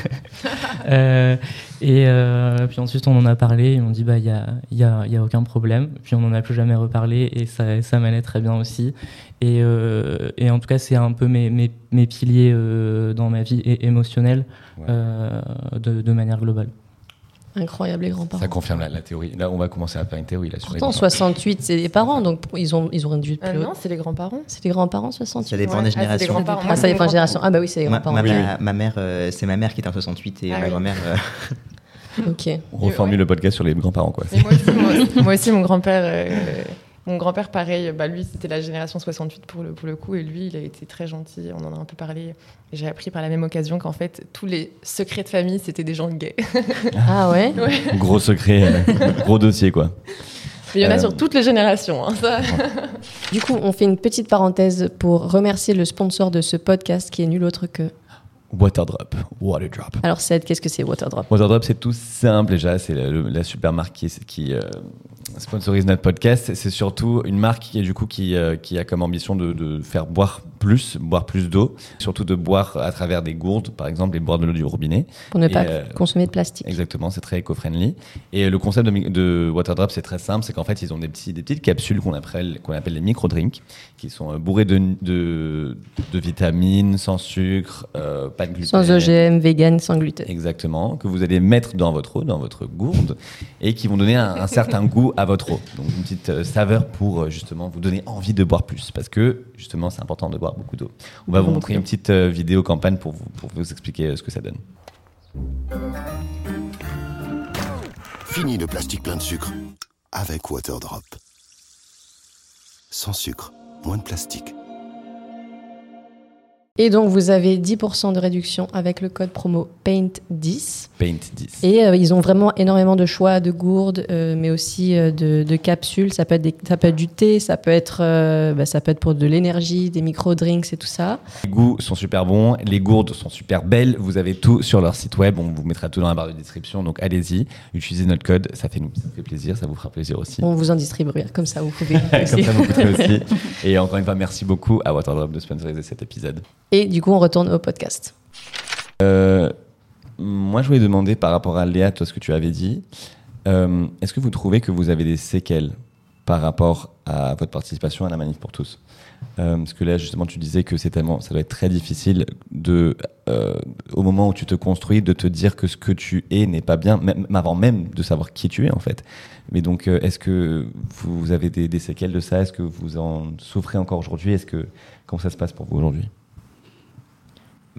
(laughs) Et euh, puis ensuite, on en a parlé. Ils m'ont dit, bah, il y a, y a, y a aucun problème. Puis on n'en a plus jamais reparlé et ça, ça m'allait très bien aussi. Et, euh, et en tout cas, c'est un peu mes, mes, mes piliers euh, dans ma vie émotionnelle Ouais. de, de manière globale. Incroyable, les grands-parents. Ça confirme la, la théorie. Là, on va commencer à faire une théorie là sur Pourtant, grands-parents. 68, c'est les parents, donc ils, ont, ils auraient dû être Ah plus non, c'est les grands-parents. C'est les grands-parents, 68 Ça dépend Ouais. des Ah, générations. Ah, c'est ça dépend de grands-parents. génération. Ah bah oui, c'est les Ma, grands-parents. ma oui. mère, ma mère, euh, c'est ma mère qui est en 68 et Ah ma oui. grand-mère. euh, Ok. On reformule le podcast sur les grands-parents quoi. Moi aussi, moi, moi aussi, mon grand-père, euh, mon grand-père, pareil, bah, lui, c'était la génération 68 pour le, pour le coup, et lui, il a été très gentil, on en a un peu parlé. J'ai appris par la même occasion qu'en fait, tous les secrets de famille, c'était des gens gays. (laughs) Ah (laughs) ouais Gros secret, euh, gros dossier quoi. Mais il y en a Euh. sur toutes les générations. hein, ça. (laughs) Du coup, on fait une petite parenthèse pour remercier le sponsor de ce podcast qui est nul autre que. Waterdrop, Waterdrop. Alors, Ced, qu'est-ce que c'est Waterdrop? Waterdrop, c'est tout simple déjà. C'est la, la super marque qui, qui, euh, sponsorise notre podcast. C'est surtout une marque qui, est, du coup, qui, euh, qui a comme ambition de, de faire boire plus, boire plus d'eau. Surtout de boire à travers des gourdes, par exemple, et boire de l'eau du robinet. Pour ne Et, pas euh, consommer de plastique. Exactement, c'est très éco-friendly. Et le concept de, de Waterdrop, c'est très simple, c'est qu'en fait, ils ont des, petits, des petites capsules qu'on appelle, qu'on appelle les micro-drinks, qui sont euh, bourrées de, de, de vitamines, sans sucre, euh, pas de gluten. Sans OGM, vegan, sans gluten. Exactement, que vous allez mettre dans votre eau, dans votre gourde, et qui vont donner un, un certain goût à votre eau. Donc une petite euh, saveur pour justement vous donner envie de boire plus, parce que justement c'est important de boire beaucoup d'eau. On va vous montrer une petite euh, vidéo campagne pour vous, pour vous expliquer ce que ça donne. Fini le plastique plein de sucre avec Waterdrop. Sans sucre, moins de plastique. Et donc, vous avez 10% de réduction avec le code promo PAINT10. Paint 10. Et euh, ils ont vraiment énormément de choix de gourdes, euh, mais aussi euh, de, de capsules. Ça peut, être des- ça peut être du thé, ça peut être, bah, ça peut être pour de l'énergie, des micro-drinks et tout ça. Les goûts sont super bons, les gourdes sont super belles. Vous avez tout sur leur site web. On vous mettra tout dans la barre de description. Donc allez-y, utilisez notre code. Ça fait nous, ça fait plaisir, ça vous fera plaisir aussi. On vous en distribuera, comme ça vous pouvez. (laughs) Comme ça vous coûterez aussi. (laughs) Et encore une fois, merci beaucoup à Waterdrop de sponsoriser cet épisode. Et du coup, on retourne au podcast. Euh, moi, je voulais demander par rapport à Léa, toi, ce que tu avais dit. Euh, Est-ce que vous trouvez que vous avez des séquelles par rapport à votre participation à la manif pour tous? Euh, Parce que là, justement, tu disais que c'est tellement, ça doit être très difficile de, au moment où tu te construis, de te dire que ce que tu es n'est pas bien, avant même de savoir qui tu es en fait. Mais donc, est-ce que vous avez des, des séquelles de ça? Est-ce que vous en souffrez encore aujourd'hui? Est-ce que comment ça se passe pour vous aujourd'hui?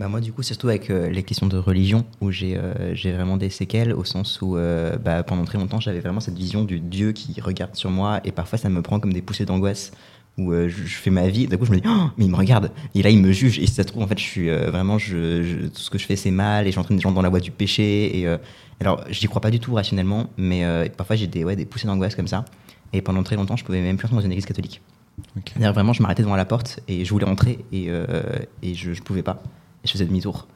Bah moi du coup surtout avec euh, les questions de religion où j'ai euh, j'ai vraiment des séquelles au sens où euh, bah, pendant très longtemps j'avais vraiment cette vision du Dieu qui regarde sur moi et parfois ça me prend comme des poussées d'angoisse où je, je fais ma vie. D'un coup je me dis oh, mais il me regarde. Et là il me juge. Et si ça se trouve en fait je suis vraiment je, je- tout ce que je fais c'est mal et j'entraîne des gens dans la voie du péché et alors j'y crois pas du tout rationnellement mais parfois j'ai des ouais, des poussées d'angoisse comme ça. Et pendant très longtemps je pouvais même plus rentrer dans une église catholique. Ok. c'est-à-dire vraiment, je m'arrêtais devant la porte et je voulais rentrer et, et je, je pouvais pas. Et je faisais demi-tour.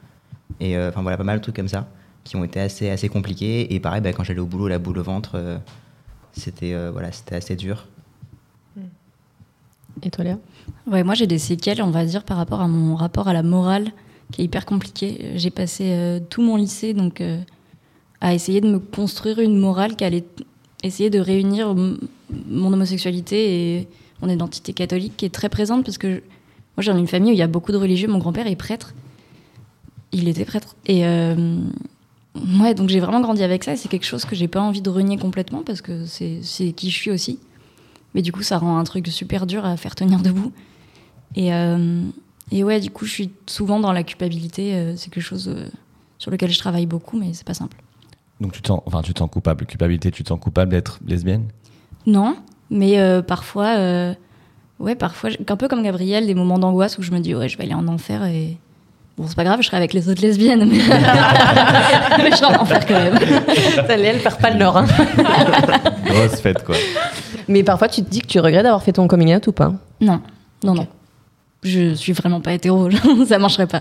Et euh, enfin voilà, pas mal de trucs comme ça qui ont été assez, assez compliqués. Et pareil, bah, quand j'allais au boulot, la boule au ventre, euh, c'était euh, voilà, c'était assez dur. Et toi, Léa? Ouais, moi j'ai des séquelles, on va dire, par rapport à mon rapport à la morale, qui est hyper compliqué. J'ai passé euh, tout mon lycée donc euh, à essayer de me construire une morale qui allait essayer de réunir mon homosexualité et mon identité catholique, qui est très présente parce que je- moi j'ai une famille où il y a beaucoup de religieux. Mon grand-père est prêtre, il était prêtre et euh, ouais, donc j'ai vraiment grandi avec ça. et C'est quelque chose que j'ai pas envie de renier complètement parce que c'est c'est qui je suis aussi. Mais du coup, ça rend un truc super dur à faire tenir debout. Et, euh, et ouais, du coup, je suis souvent dans la culpabilité. euh, c'est quelque chose sur lequel je travaille beaucoup, mais c'est pas simple. Donc tu te sens, enfin tu te sens coupable, culpabilité, tu te sens coupable d'être lesbienne? Non, mais euh, parfois, euh, ouais, parfois, un peu comme Gabriel, des moments d'angoisse où je me dis, ouais, je vais aller en enfer et. Bon, c'est pas grave, je serai avec les autres lesbiennes, mais, (laughs) mais je serai en enfer quand même. (laughs) Ça, elle perd pas le nord. hein. (laughs) Grosse fête quoi. Mais parfois, tu te dis que tu regrettes d'avoir fait ton coming out ou pas? Non, non, non. Je suis vraiment pas hétéro, ça marcherait pas.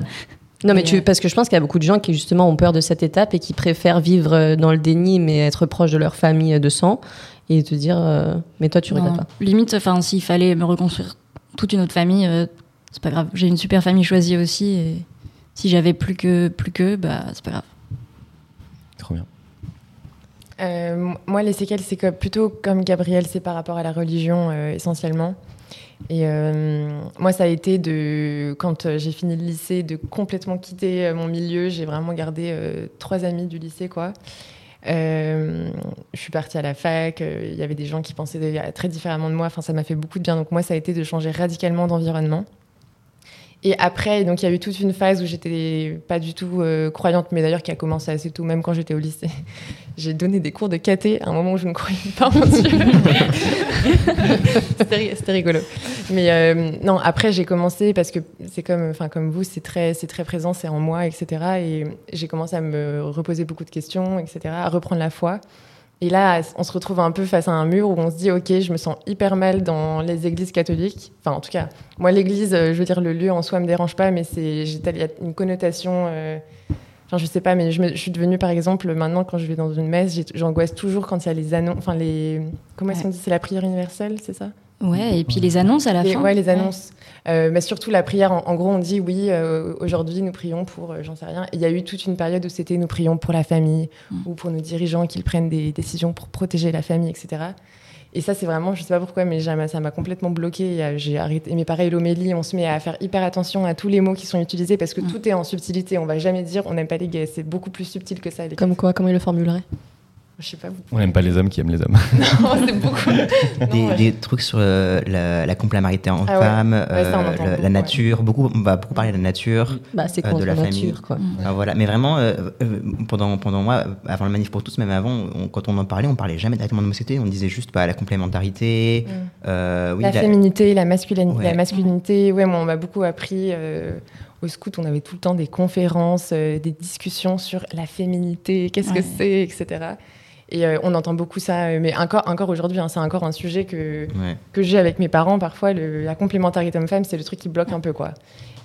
Non, mais tu, euh, parce que je pense qu'il y a beaucoup de gens qui justement ont peur de cette étape et qui préfèrent vivre euh, dans le déni mais être proche de leur famille de sang et te dire euh, mais toi tu non, regrettes pas. Limite, enfin, s'il fallait me reconstruire toute une autre famille, euh, c'est pas grave. J'ai une super famille choisie aussi. Et si j'avais plus que, plus que, bah, c'est pas grave. Trop bien. Euh, moi, les séquelles, c'est plutôt comme Gabriel, c'est par rapport à la religion euh, essentiellement. Et euh, moi, ça a été de quand j'ai fini le lycée, de complètement quitter euh, mon milieu. J'ai vraiment gardé euh, trois amis du lycée, quoi. Euh, je suis partie à la fac. euh, Il y avait des gens qui pensaient de- très différemment de moi. Enfin, ça m'a fait beaucoup de bien. Donc moi, ça a été de changer radicalement d'environnement. Et après, donc il y a eu toute une phase où j'étais pas du tout euh, croyante, mais d'ailleurs qui a commencé assez tôt, même quand j'étais au lycée. (laughs) J'ai donné des cours de caté à un moment où je ne croyais pas en Dieu. (laughs) C'était rigolo. Mais euh, non, après j'ai commencé parce que c'est comme, enfin comme vous, c'est très, c'est très présent, c'est en moi, etc. Et j'ai commencé à me reposer beaucoup de questions, etc. À reprendre la foi. Et là, on se retrouve un peu face à un mur où on se dit, ok, je me sens hyper mal dans les églises catholiques. Enfin, en tout cas, moi, l'église, euh, je veux dire, le lieu en soi me dérange pas, mais c'est, il y a une connotation. euh, Enfin, je sais pas, mais je, me- je suis devenue, par exemple, maintenant, quand je vais dans une messe, j'angoisse toujours quand il y a les annonces. Enfin, les. Comment est-ce qu'on dit? C'est la prière universelle, c'est ça? Ouais, et puis les annonces à la fin. Ouais, les annonces. Euh, mais surtout la prière. En, en gros, on dit oui, euh, aujourd'hui nous prions pour, euh, j'en sais rien. Il y a eu toute une période où c'était nous prions pour la famille Mm. ou pour nos dirigeants qu'ils prennent des décisions pour protéger la famille, etc. Et ça, c'est vraiment, je sais pas pourquoi, mais jamais- ça m'a complètement bloqué. Et, euh, J'ai arrêté. Mais pareil, l'homélie, on se met à faire hyper attention à tous les mots qui sont utilisés parce que Mm. tout est en subtilité. On va jamais dire on n'aime pas les gays. C'est beaucoup plus subtil que ça. Les Comme quoi, comment il le formulerait Je sais pas. Vous... On n'aime pas les hommes qui aiment les hommes. (laughs) Non, c'est beaucoup. Des, Non, ouais. des trucs sur euh, la, la complémentarité en Ah ouais. femme, Ouais, ça, on euh, entend le- beaucoup, la ouais. nature. Beaucoup, on va beaucoup parler de la nature. Bah c'est Euh, de la la famille. nature quoi. Ah, voilà. Mais vraiment, euh, pendant, pendant moi, avant le manif pour tous, même avant, on- quand on en parlait, on parlait jamais directement de homosexualité. On disait juste bah, la complémentarité. Mm. euh, oui, la, la- féminité, la, masculin- Ouais. la masculinité. Ouais, moi, on m'a beaucoup appris. euh, au scout, on avait tout le temps des conférences, euh, des discussions sur la féminité, qu'est-ce que c'est, etc. Et euh, on entend beaucoup ça, euh, mais encore, encore aujourd'hui, hein, c'est encore un sujet que, Ouais. que j'ai avec mes parents. Parfois, le- la complémentarité homme-femme, c'est le truc qui bloque un peu, quoi.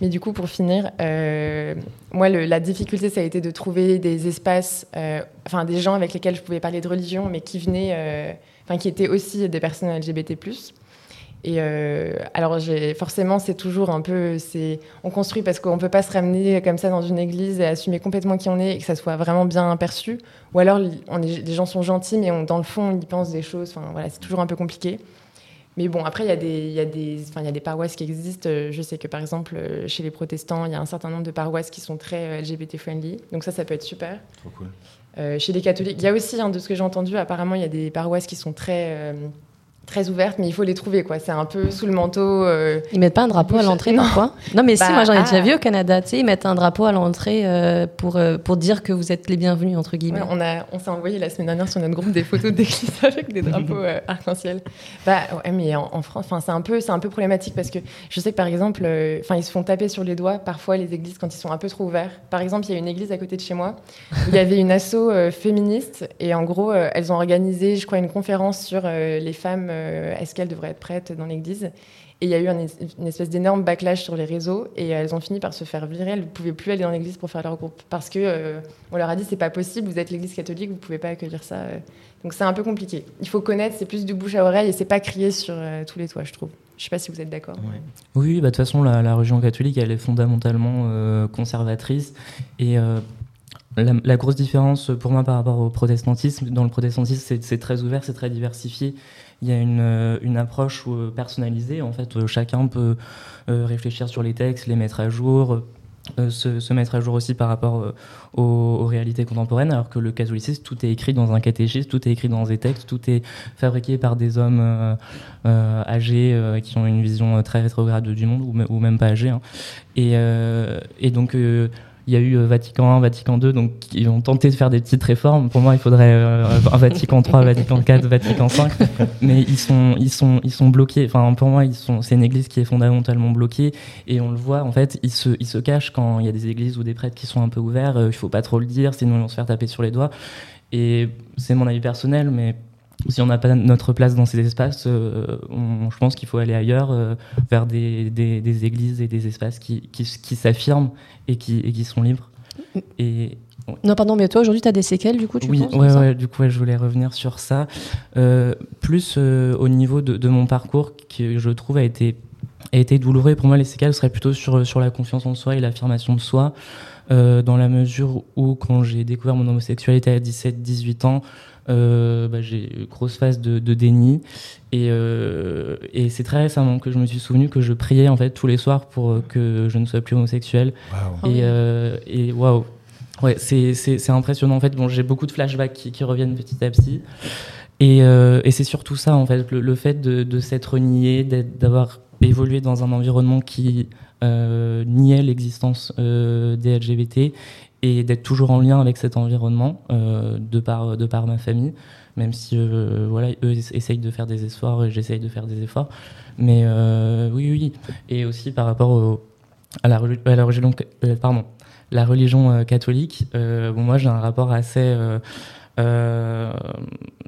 Mais du coup, pour finir, euh, moi, le- la difficulté, ça a été de trouver des espaces, euh, enfin, des gens avec lesquels je pouvais parler de religion, mais qui venaient, enfin, qui étaient aussi des personnes LGBT+. Et euh, alors, forcément, c'est toujours un peu, on construit parce qu'on peut pas se ramener comme ça dans une église et assumer complètement qui on est et que ça soit vraiment bien perçu. Ou alors, on est, les gens sont gentils, mais on, dans le fond, ils pensent des choses. Enfin, voilà, c'est toujours un peu compliqué. Mais bon, après, il y, a des- il y, a des- enfin, il y a des paroisses qui existent. Euh, Je sais que, par exemple, euh, chez les protestants, il y a un certain nombre de paroisses qui sont très LGBT-friendly. Donc ça, ça peut être super. Trop cool. Euh, chez les catholiques, il y a aussi, hein, de ce que j'ai entendu, apparemment, il y a des paroisses qui sont très, euh, très ouvertes, mais il faut les trouver, quoi. C'est un peu sous le manteau. euh, Ils mettent pas un drapeau à l'entrée Non. Non mais si, Bah, moi j'en ai déjà ah. vu au Canada, tu sais, ils mettent un drapeau à l'entrée euh, pour, euh, pour dire que vous êtes les bienvenus entre guillemets. Ouais, on a, on s'est envoyé la semaine dernière sur notre groupe des photos (laughs) d'église avec des drapeaux euh, arc-en-ciel. Bah, ouais, mais en, en France, enfin, c'est un peu, c'est un peu problématique parce que je sais que par exemple, enfin, ils se font taper sur les doigts parfois les églises quand ils sont un peu trop ouverts. Par exemple, il y a une église à côté de chez moi. où Il y avait une asso féministe et en gros, elles ont organisé, je crois, une conférence sur les femmes. Euh, Est-ce qu'elles devraient être prêtes dans l'église et il y a eu un es- une espèce d'énorme backlash sur les réseaux et elles ont fini par se faire virer. Elles ne pouvaient plus aller dans l'église pour faire leur groupe parce que euh, on leur a dit c'est pas possible, vous êtes l'église catholique, vous pouvez pas accueillir ça. euh. Donc c'est un peu compliqué. Il faut connaître, c'est plus du bouche à oreille et c'est pas crier sur euh, tous les toits, je trouve. Je sais pas si vous êtes d'accord. Ouais. Oui, bah, de toute façon, la, la religion catholique, elle est fondamentalement euh, conservatrice. Et euh, la, grosse différence pour moi par rapport au protestantisme, dans le protestantisme, c'est- très ouvert, c'est très diversifié. Il y a une, euh, approche euh, personnalisée. En fait, euh, chacun peut euh, réfléchir sur les textes, les mettre à jour. euh, se, mettre à jour aussi par rapport euh, aux, réalités contemporaines, alors que le catholicisme, tout est écrit dans un catéchisme, tout est écrit dans des textes, tout est fabriqué par des hommes euh, euh, âgés euh, qui ont une vision euh, très rétrograde du monde, ou, me- ou même pas âgés. hein. Et, euh, donc, euh, il y a eu euh, Vatican I, Vatican II, donc qui ont tenté de faire des petites réformes. Pour moi, il faudrait euh, un Vatican III, Vatican IV, Vatican V. Mais ils sont, ils sont, ils sont bloqués. Enfin, pour moi, ils. C'est une église qui est fondamentalement bloquée, et on le voit. En fait, ils se, ils se cachent quand il y a des églises ou des prêtres qui sont un peu ouverts. Euh, Il faut pas trop le dire, sinon ils vont se faire taper sur les doigts. Et c'est mon avis personnel, mais si on n'a pas notre place dans ces espaces, euh, on- je pense qu'il faut aller ailleurs, euh, vers des, des- des églises et des espaces qui, qui, qui s'affirment et qui, et qui sont libres. Et Non, pardon, mais toi aujourd'hui, tu as des séquelles du coup, tu oui, penses ouais, ça ouais, du coup, je voulais revenir sur ça. Euh, plus au niveau de, de mon parcours, qui je trouve a été, a été douloureux. Pour moi, les séquelles seraient plutôt sur, sur la confiance en soi et l'affirmation de soi, dans la mesure où, quand j'ai découvert mon homosexualité à 17-18 ans, euh, bah, j'ai eu une grosse phase de, de déni. Et, euh, et c'est très récemment que je me suis souvenu que je priais en fait tous les soirs pour euh, que je ne sois plus homosexuel. Et, euh, et waouh. Ouais, c'est, impressionnant. En fait, bon, j'ai beaucoup de flashbacks qui, qui reviennent petit à petit. Et, euh, et c'est surtout ça, en fait, le, le fait de, de s'être nié, d'avoir évolué dans un environnement qui euh, niait l'existence euh, des LGBT et d'être toujours en lien avec cet environnement euh, de, par, de par ma famille, même si euh, voilà, eux ess- essayent de faire des efforts et j'essaye de faire des efforts. Mais euh, oui, oui. Et aussi par rapport au- à, la, à la religion, euh, pardon, la religion euh, catholique, euh, bon, moi j'ai un rapport assez, euh, euh,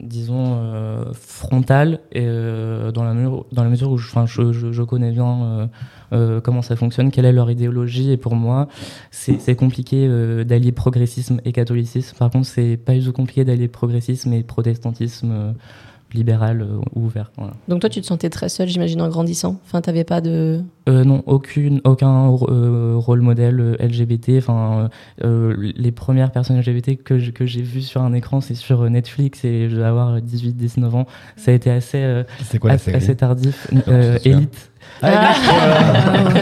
disons, euh, frontal, et, euh, dans, la mesure, dans la mesure où je, je, je, connais bien euh, euh, comment ça fonctionne, quelle est leur idéologie, et pour moi, c'est compliqué euh, d'allier progressisme et catholicisme. Par contre, c'est pas du tout compliqué d'allier progressisme et protestantisme euh, libéral euh, ou ouvert. Voilà. Donc toi, tu te sentais très seul, j'imagine, en grandissant? Enfin, t'avais pas de. Euh, non, aucune, aucun euh, rôle modèle LGBT. Enfin, euh, les premières personnes LGBT que je- que j'ai vues sur un écran, c'est sur Netflix et je dois avoir 18-19 ans. Ça a été assez, euh, C'est quoi la assez, série? assez Euh, Elite. Ah,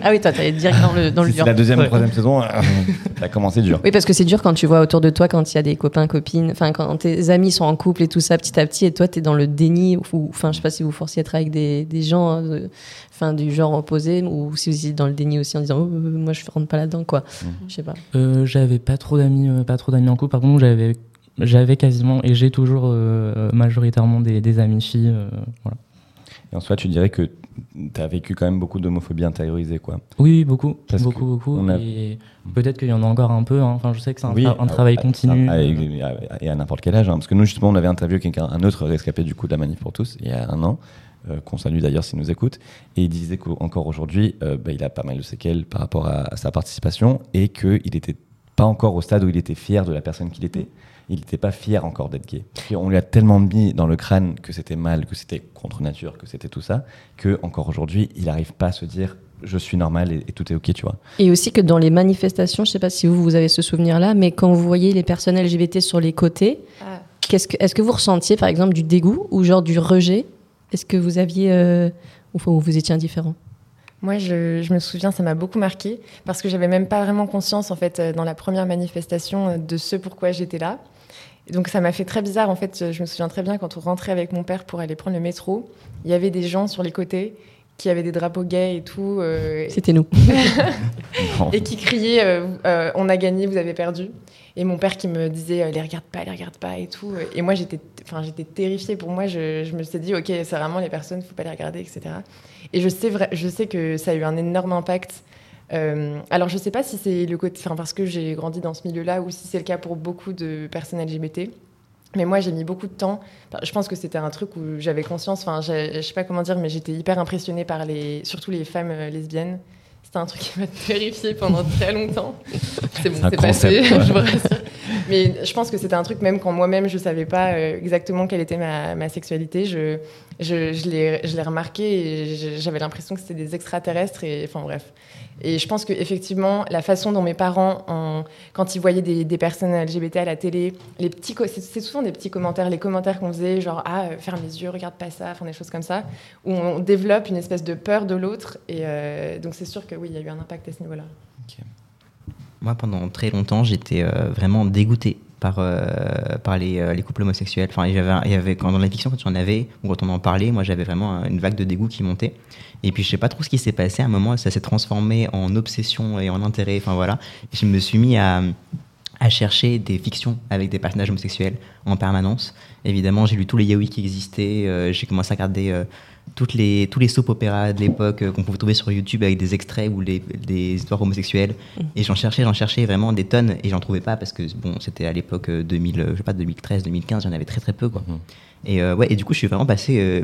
(laughs) ah oui, toi, t'allais direct dans le, dans le dur. la deuxième ou Ouais. troisième saison, euh, (laughs) ça a commencé dur. Oui, parce que c'est dur quand tu vois autour de toi, quand il y a des copains, copines, enfin, quand tes amis sont en couple et tout ça petit à petit, et toi, t'es dans le déni, ou, enfin, je sais pas si vous forciez à être avec des, des gens, hein, enfin, du genre opposé, ou si vous êtes dans le déni aussi en disant, oh, euh, moi, je rentre pas là-dedans, quoi. Je sais pas. Euh, j'avais pas trop d'amis, euh, pas trop d'amis en couple. Par contre, j'avais, j'avais quasiment et j'ai toujours euh, majoritairement des, des amis filles. euh, voilà. Et en soi, tu dirais que tu as vécu quand même beaucoup d'homophobie intériorisée, quoi. Oui, beaucoup, Parce beaucoup, beaucoup. a- Et peut-être qu'il y en a encore un peu. hein. Enfin, je sais que c'est un, Oui, tra- un à- travail à- continu. à- Et à, n'importe quel âge. hein. Parce que nous, justement, on avait interviewé quelqu'un, un autre rescapé du coup de la Manif pour tous, il y a un an, euh, qu'on salue d'ailleurs s'il nous écoute. Et il disait qu'encore aujourd'hui, euh, bah, il a pas mal de séquelles par rapport à, à sa participation et qu'il n'était pas encore au stade où il était fier de la personne qu'il était. Il n'était pas fier encore d'être gay. On lui a tellement mis dans le crâne que c'était mal, que c'était contre nature, que c'était tout ça, que encore aujourd'hui, il n'arrive pas à se dire je suis normal et, et tout est ok, tu vois. Et aussi que dans les manifestations, je sais pas si vous, vous avez ce souvenir-là, mais quand vous voyez les personnes LGBT sur les côtés, Ah. qu'est-ce que, est-ce que vous ressentiez, par exemple, du dégoût ou genre du rejet? Est-ce que vous aviez, euh, ou ou vous étiez indifférent? Moi, je, je me souviens, ça m'a beaucoup marqué parce que j'avais même pas vraiment conscience, en fait, euh, dans la première manifestation, euh, de ce pourquoi j'étais là. Et donc, ça m'a fait très bizarre. En fait, je me souviens très bien quand on rentrait avec mon père pour aller prendre le métro, il y avait des gens sur les côtés qui avaient des drapeaux gays et tout. euh, C'était nous. (laughs) et qui criaient euh, euh, On a gagné, vous avez perdu. Et mon père qui me disait euh, Les regarde pas, les regarde pas et tout. Et moi, j'étais enfin, j'étais terrifiée. Pour moi, je, je me suis dit Ok, c'est vraiment les personnes, faut pas les regarder, etc. Et je sais, je sais que ça a eu un énorme impact. Euh, alors, je sais pas si c'est le côté. Enfin, parce que j'ai grandi dans ce milieu-là ou si c'est le cas pour beaucoup de personnes LGBT. Mais moi, j'ai mis beaucoup de temps. Enfin, je pense que c'était un truc où j'avais conscience. Enfin, je sais pas comment dire, mais j'étais hyper impressionnée par les, surtout les femmes euh, lesbiennes. C'était un truc qui m'a (laughs) terrifiée pendant très longtemps. C'est bon, C'est passé, (laughs) ouais. je vous rassure. Mais je pense que c'était un truc, même quand moi-même, je savais pas euh, exactement quelle était ma, sexualité, je, je, je l'ai remarqué et j'avais l'impression que c'était des extraterrestres. Et, enfin, bref. Et je pense qu'effectivement, la façon dont mes parents, en- quand ils voyaient des, personnes LGBT à la télé, les petits, c'est souvent des petits commentaires, les commentaires qu'on faisait, genre ah euh, ferme les yeux, regarde pas ça, enfin des choses comme ça, où on développe une espèce de peur de l'autre. Et euh, donc c'est sûr que oui, il y a eu un impact à ce niveau-là. Moi, pendant très longtemps, j'étais euh, vraiment dégoûté par, euh, par les, euh, les couples homosexuels. Enfin, il y avait, quand dans la fiction, quand j'en avais, ou quand on en parlait, moi, j'avais vraiment une vague de dégoût qui montait. Et puis, je sais pas trop ce qui s'est passé. À un moment, ça s'est transformé en obsession et en intérêt. Enfin, voilà. Je me suis mis à, à chercher des fictions avec des personnages homosexuels en permanence. évidemment, j'ai lu tous les yaoi qui existaient. j'ai commencé à regarder toutes les, tous les soap opéras de l'époque euh, qu'on pouvait trouver sur YouTube avec des extraits ou les, des histoires homosexuelles. Et j'en cherchais, j'en cherchais vraiment des tonnes et j'en trouvais pas parce que bon, c'était à l'époque euh, 2000, euh, je sais pas, 2013, 2015, j'en avais très très peu quoi. Et euh, ouais, et du coup, je suis vraiment passé euh,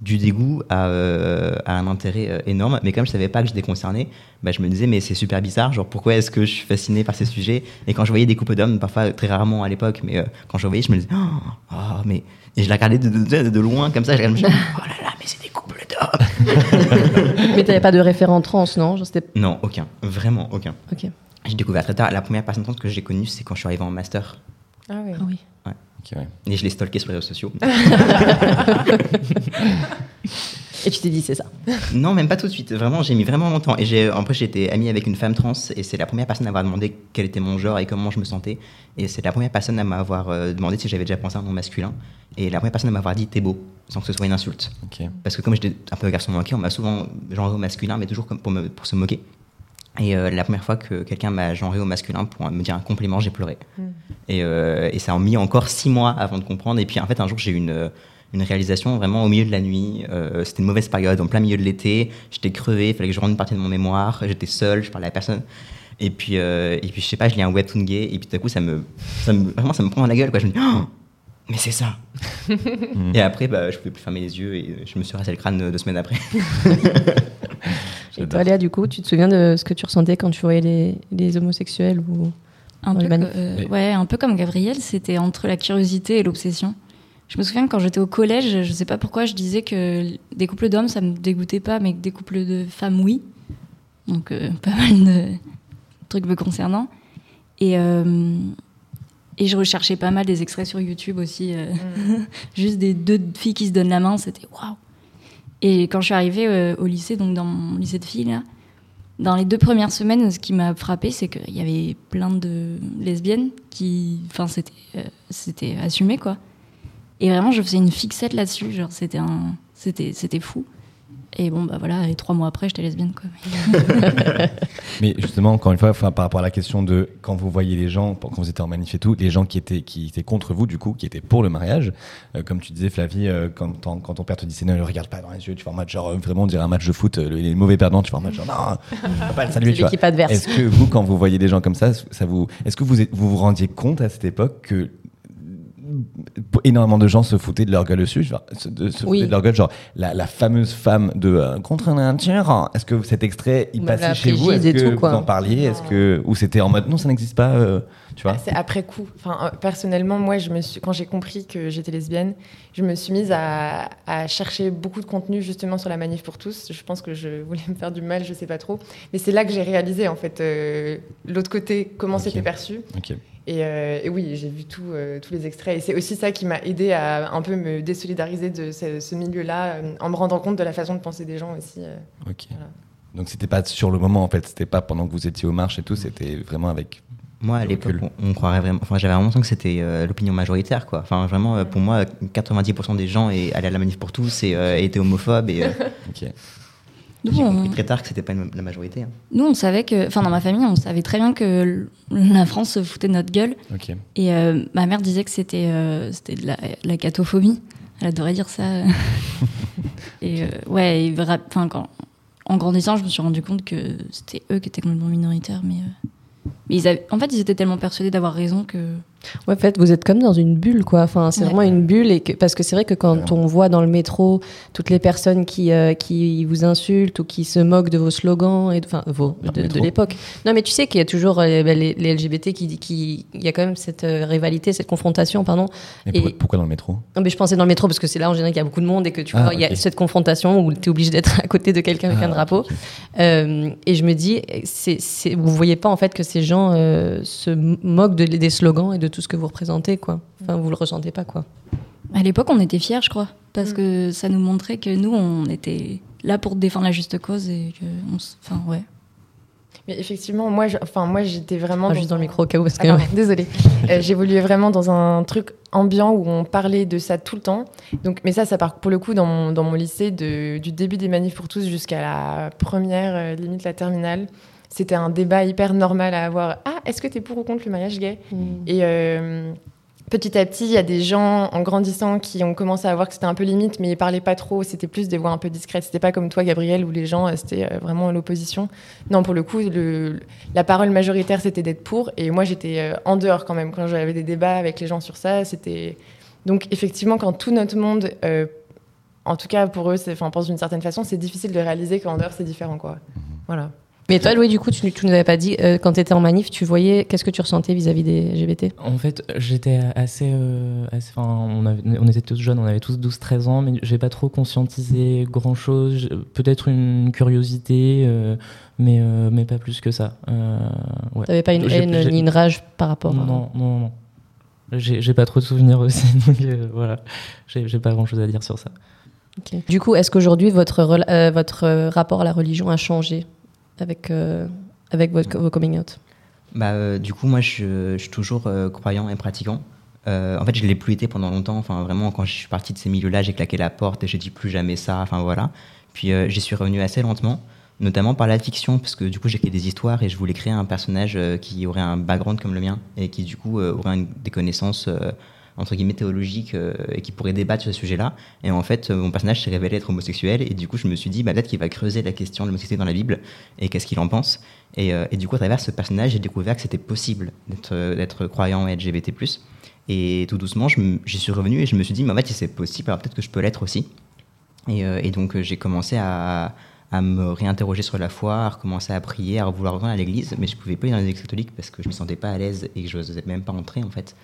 du dégoût à, euh, à un intérêt euh, énorme. Mais comme je savais pas que j'étais concerné, bah, je me disais, mais c'est super bizarre. Genre, pourquoi est-ce que je suis fasciné par ces sujets? Et quand je voyais des couples d'hommes, parfois très rarement à l'époque, mais euh, quand je voyais, je me disais, (gasps) oh, mais. Et je la regardais de, de, de- de loin, comme ça, je regardais, je me disais, (laughs) oh là là, mais c'est des couples d'hommes (laughs) Mais t'avais pas de référent trans, non? Non, aucun. Vraiment aucun. Ok. J'ai découvert très tard. La première personne trans que j'ai connue, c'est quand je suis arrivé en master. Ah oui. Ah oui. Ouais. Ok, ouais. Et je l'ai stalké sur les réseaux sociaux. (laughs) Et tu t'es dit, c'est ça. Non, même pas tout de suite. Vraiment, j'ai mis vraiment longtemps. Et j'ai, après, j'ai été ami avec une femme trans et c'est la première personne à m'avoir demandé quel était mon genre et comment je me sentais. Et c'est la première personne à m'avoir euh, demandé si j'avais déjà pensé à un nom masculin. Et la première personne à m'avoir dit t'es beau, sans que ce soit une insulte. Parce que comme j'étais un peu garçon manqué, on m'a souvent genré au masculin, mais toujours comme pour, me- pour se moquer. Et euh, la première fois que quelqu'un m'a genré au masculin pour me dire un compliment, j'ai pleuré. Et, euh, et ça a mis encore six mois avant de comprendre. Et puis en fait, un jour, j'ai eu une, une réalisation vraiment au milieu de la nuit. Euh, C'était une mauvaise période, en plein milieu de l'été. J'étais crevé, il fallait que je rende une partie de mon mémoire. J'étais seul, je parlais à personne. Et puis, euh, et puis je sais pas, je lis un webtoon gay. Et puis tout à coup, ça me, ça me, vraiment, ça me prend dans la gueule. Quoi. Je me dis, Oh, mais c'est ça. (laughs) et après, bah, je pouvais plus fermer les yeux et je me suis rasé le crâne deux semaines après. (laughs) Et toi, Léa, du coup, tu te souviens de ce que tu ressentais quand tu voyais les, les homosexuels ou Un peu, euh, ouais, un peu comme Gabriel, c'était entre la curiosité et l'obsession. Je me souviens que quand j'étais au collège, je sais pas pourquoi je disais que des couples d'hommes, ça me dégoûtait pas, mais que des couples de femmes, oui. Donc, euh, (laughs) pas mal de trucs me concernant. Et, euh, et je recherchais pas mal des extraits sur YouTube aussi. euh, (laughs) juste des deux filles qui se donnent la main, c'était waouh. Et quand je suis arrivée au lycée, donc dans mon lycée de filles, là, dans les deux premières semaines, ce qui m'a frappé, c'est qu'il y avait plein de lesbiennes qui. Enfin, c'était, euh, c'était assumé, quoi. Et vraiment, je faisais une fixette là-dessus. Genre, c'était un. C'était, c'était fou. Et bon, bah voilà, et trois mois après, j'étais lesbienne, quoi. (laughs) Mais justement, encore une fois, enfin, par rapport à la question de quand vous voyez les gens, quand vous étiez en manif et tout, les gens qui étaient, qui étaient contre vous, du coup, qui étaient pour le mariage, euh, comme tu disais, Flavie, euh, quand, ton- quand ton père te disait ne le regarde pas dans les yeux, tu vois un match, genre vraiment, on dirait un match de foot, euh, les mauvais perdants, tu vois un match, genre non, pas le saluer, C'est tu vois. l'équipe adverse. Est-ce que vous, quand vous voyez des gens comme ça, ça vous, est-ce que vous vous vous rendiez compte à cette époque que énormément de gens se foutaient de leur gueule dessus, genre, se, de- se Oui. foutaient de leur gueule, genre la, la fameuse femme de euh, contre nature. Est-ce que cet extrait il Même passait chez vous Est-ce que tout, vous en parliez Est-ce que ou c'était en mode non, ça n'existe pas, euh, tu vois? C'est après coup. Enfin, euh, personnellement, moi, je me suis, quand j'ai compris que j'étais lesbienne, je me suis mise à, à chercher beaucoup de contenu justement sur la manif pour tous. Je pense que je voulais me faire du mal, je sais pas trop. Mais c'est là que j'ai réalisé en fait euh, l'autre côté, comment Ok. c'était perçu. Ok. Et, euh, et oui, j'ai vu tout, euh, tous les extraits. Et c'est aussi ça qui m'a aidé à un peu me désolidariser de ce, ce milieu-là, euh, en me rendant compte de la façon de penser des gens aussi. euh. Ok. Voilà. Donc c'était pas sur le moment en fait, c'était pas pendant que vous étiez aux marches et tout, c'était vraiment avec. Moi, à l'époque, on, on croirait vraiment. Enfin, j'avais vraiment l'impression que c'était euh, l'opinion majoritaire, quoi. Enfin, vraiment, euh, pour moi, 90% des gens est- allaient à la manif pour tous et euh, étaient homophobes. Et euh, (laughs) Ok. Nous, j'ai on- compris très tard que c'était pas une- la majorité. hein. Nous, on savait que, enfin, dans ma famille, on savait très bien que la France se foutait de notre gueule. Et euh, ma mère disait que c'était euh, c'était de la, la catophobie. Elle adorait dire ça. (laughs) et euh, ouais, et quand, en grandissant, je me suis rendu compte que c'était eux qui étaient complètement minoritaires. Mais, euh, mais ils avaient- en fait, ils étaient tellement persuadés d'avoir raison que. Ouais, en fait, vous êtes comme dans une bulle, quoi. Enfin, c'est Ouais. vraiment une bulle, et que, parce que c'est vrai que quand on voit dans le métro toutes les personnes qui euh, qui vous insultent ou qui se moquent de vos slogans et de- enfin vos de, l'époque. Non, mais tu sais qu'il y a toujours euh, ben, les, les LGBT qui qui il y a quand même cette euh, rivalité, cette confrontation, pardon. Mais Et- pourquoi dans le métro Non, mais je pensais dans le métro parce que c'est là en général qu'il y a beaucoup de monde et que tu Ah, vois, il y a cette confrontation où tu es obligé d'être (laughs) à côté de quelqu'un avec Ah, un drapeau. ok, ok. Euh, et je me dis, c'est, vous voyez pas en fait que ces gens euh, se moquent de- des slogans et de tout ce que vous représentez, quoi. Enfin, vous le ressentez pas, quoi. À l'époque, on était fiers, je crois, parce Mm. que ça nous montrait que nous, on était là pour défendre la juste cause et que. on s- Enfin, ouais. Mais effectivement, moi, je- enfin, moi, j'étais vraiment. Juste dans le micro au cas où, parce que. Ah, pardon, (laughs) (laughs) désolée. Euh, J'évoluais vraiment dans un truc ambiant où on parlait de ça tout le temps. Donc, mais ça, ça part pour le coup dans mon, dans mon lycée, de- du début des manifs pour tous jusqu'à la première, euh, limite la terminale. C'était un débat hyper normal à avoir. Ah, est-ce que tu es pour ou contre le mariage gay Mm. Et euh, petit à petit, il y a des gens en grandissant qui ont commencé à voir que c'était un peu limite, mais ils parlaient pas trop. C'était plus des voix un peu discrètes. C'était pas comme toi, Gabriel, où les gens euh, c'était euh, vraiment à l'opposition. Non, pour le coup, le, la parole majoritaire c'était d'être pour, et moi j'étais en dehors quand même quand j'avais des débats avec les gens sur ça. C'était donc effectivement quand tout notre monde, euh, en tout cas pour eux, enfin pense d'une certaine façon, c'est difficile de réaliser qu'en dehors c'est différent, quoi. Voilà. Mais toi, Louis, du coup, tu, tu nous avais pas dit, euh, quand tu étais en manif, tu voyais, qu'est-ce que tu ressentais vis-à-vis des LGBT En fait, j'étais assez. euh, assez- on, avait- on était tous jeunes, on avait tous 12-13 ans, mais j'ai pas trop conscientisé grand chose. Peut-être une curiosité, euh, mais, euh, mais pas plus que ça. Ouais. T'avais pas une haine ni une rage par rapport Non, à... non, non. non. J'ai pas trop de souvenirs aussi, (laughs) donc voilà. J'ai pas grand chose à dire sur ça. Du coup, est-ce qu'aujourd'hui, votre, votre rapport à la religion a changé? Avec, euh, avec vos coming out Bah, euh, du coup, moi, je, je suis toujours euh, croyant et pratiquant. En fait, je l'ai plus été pendant longtemps. Enfin, vraiment, quand je suis parti de ces milieux-là, j'ai claqué la porte et j'ai dit plus jamais ça. Enfin, voilà. Puis, j'y suis revenu assez lentement, notamment par la fiction, parce que du coup, j'écris des histoires et je voulais créer un personnage qui aurait un background comme le mien et qui, du coup, aurait des connaissances. Entre guillemets théologiques euh, et qui pourrait débattre sur ce sujet-là. Et en fait, mon personnage s'est révélé être homosexuel et du coup, je me suis dit, bah, peut-être qu'il va creuser la question de l'homosexualité dans la Bible et qu'est-ce qu'il en pense. Et, euh, du coup, à travers ce personnage, j'ai découvert que c'était possible d'être euh, croyant et LGBT+. Et tout doucement, j'y suis revenu et je me suis dit, mais en fait, si c'est possible, alors peut-être que je peux l'être aussi. Et, donc, j'ai commencé à, me réinterroger sur la foi, à recommencer à prier, à vouloir revenir à l'église, mais je pouvais pas aller dans l'église catholique parce que je me sentais pas à l'aise et que je n'osais même pas entrer, en fait.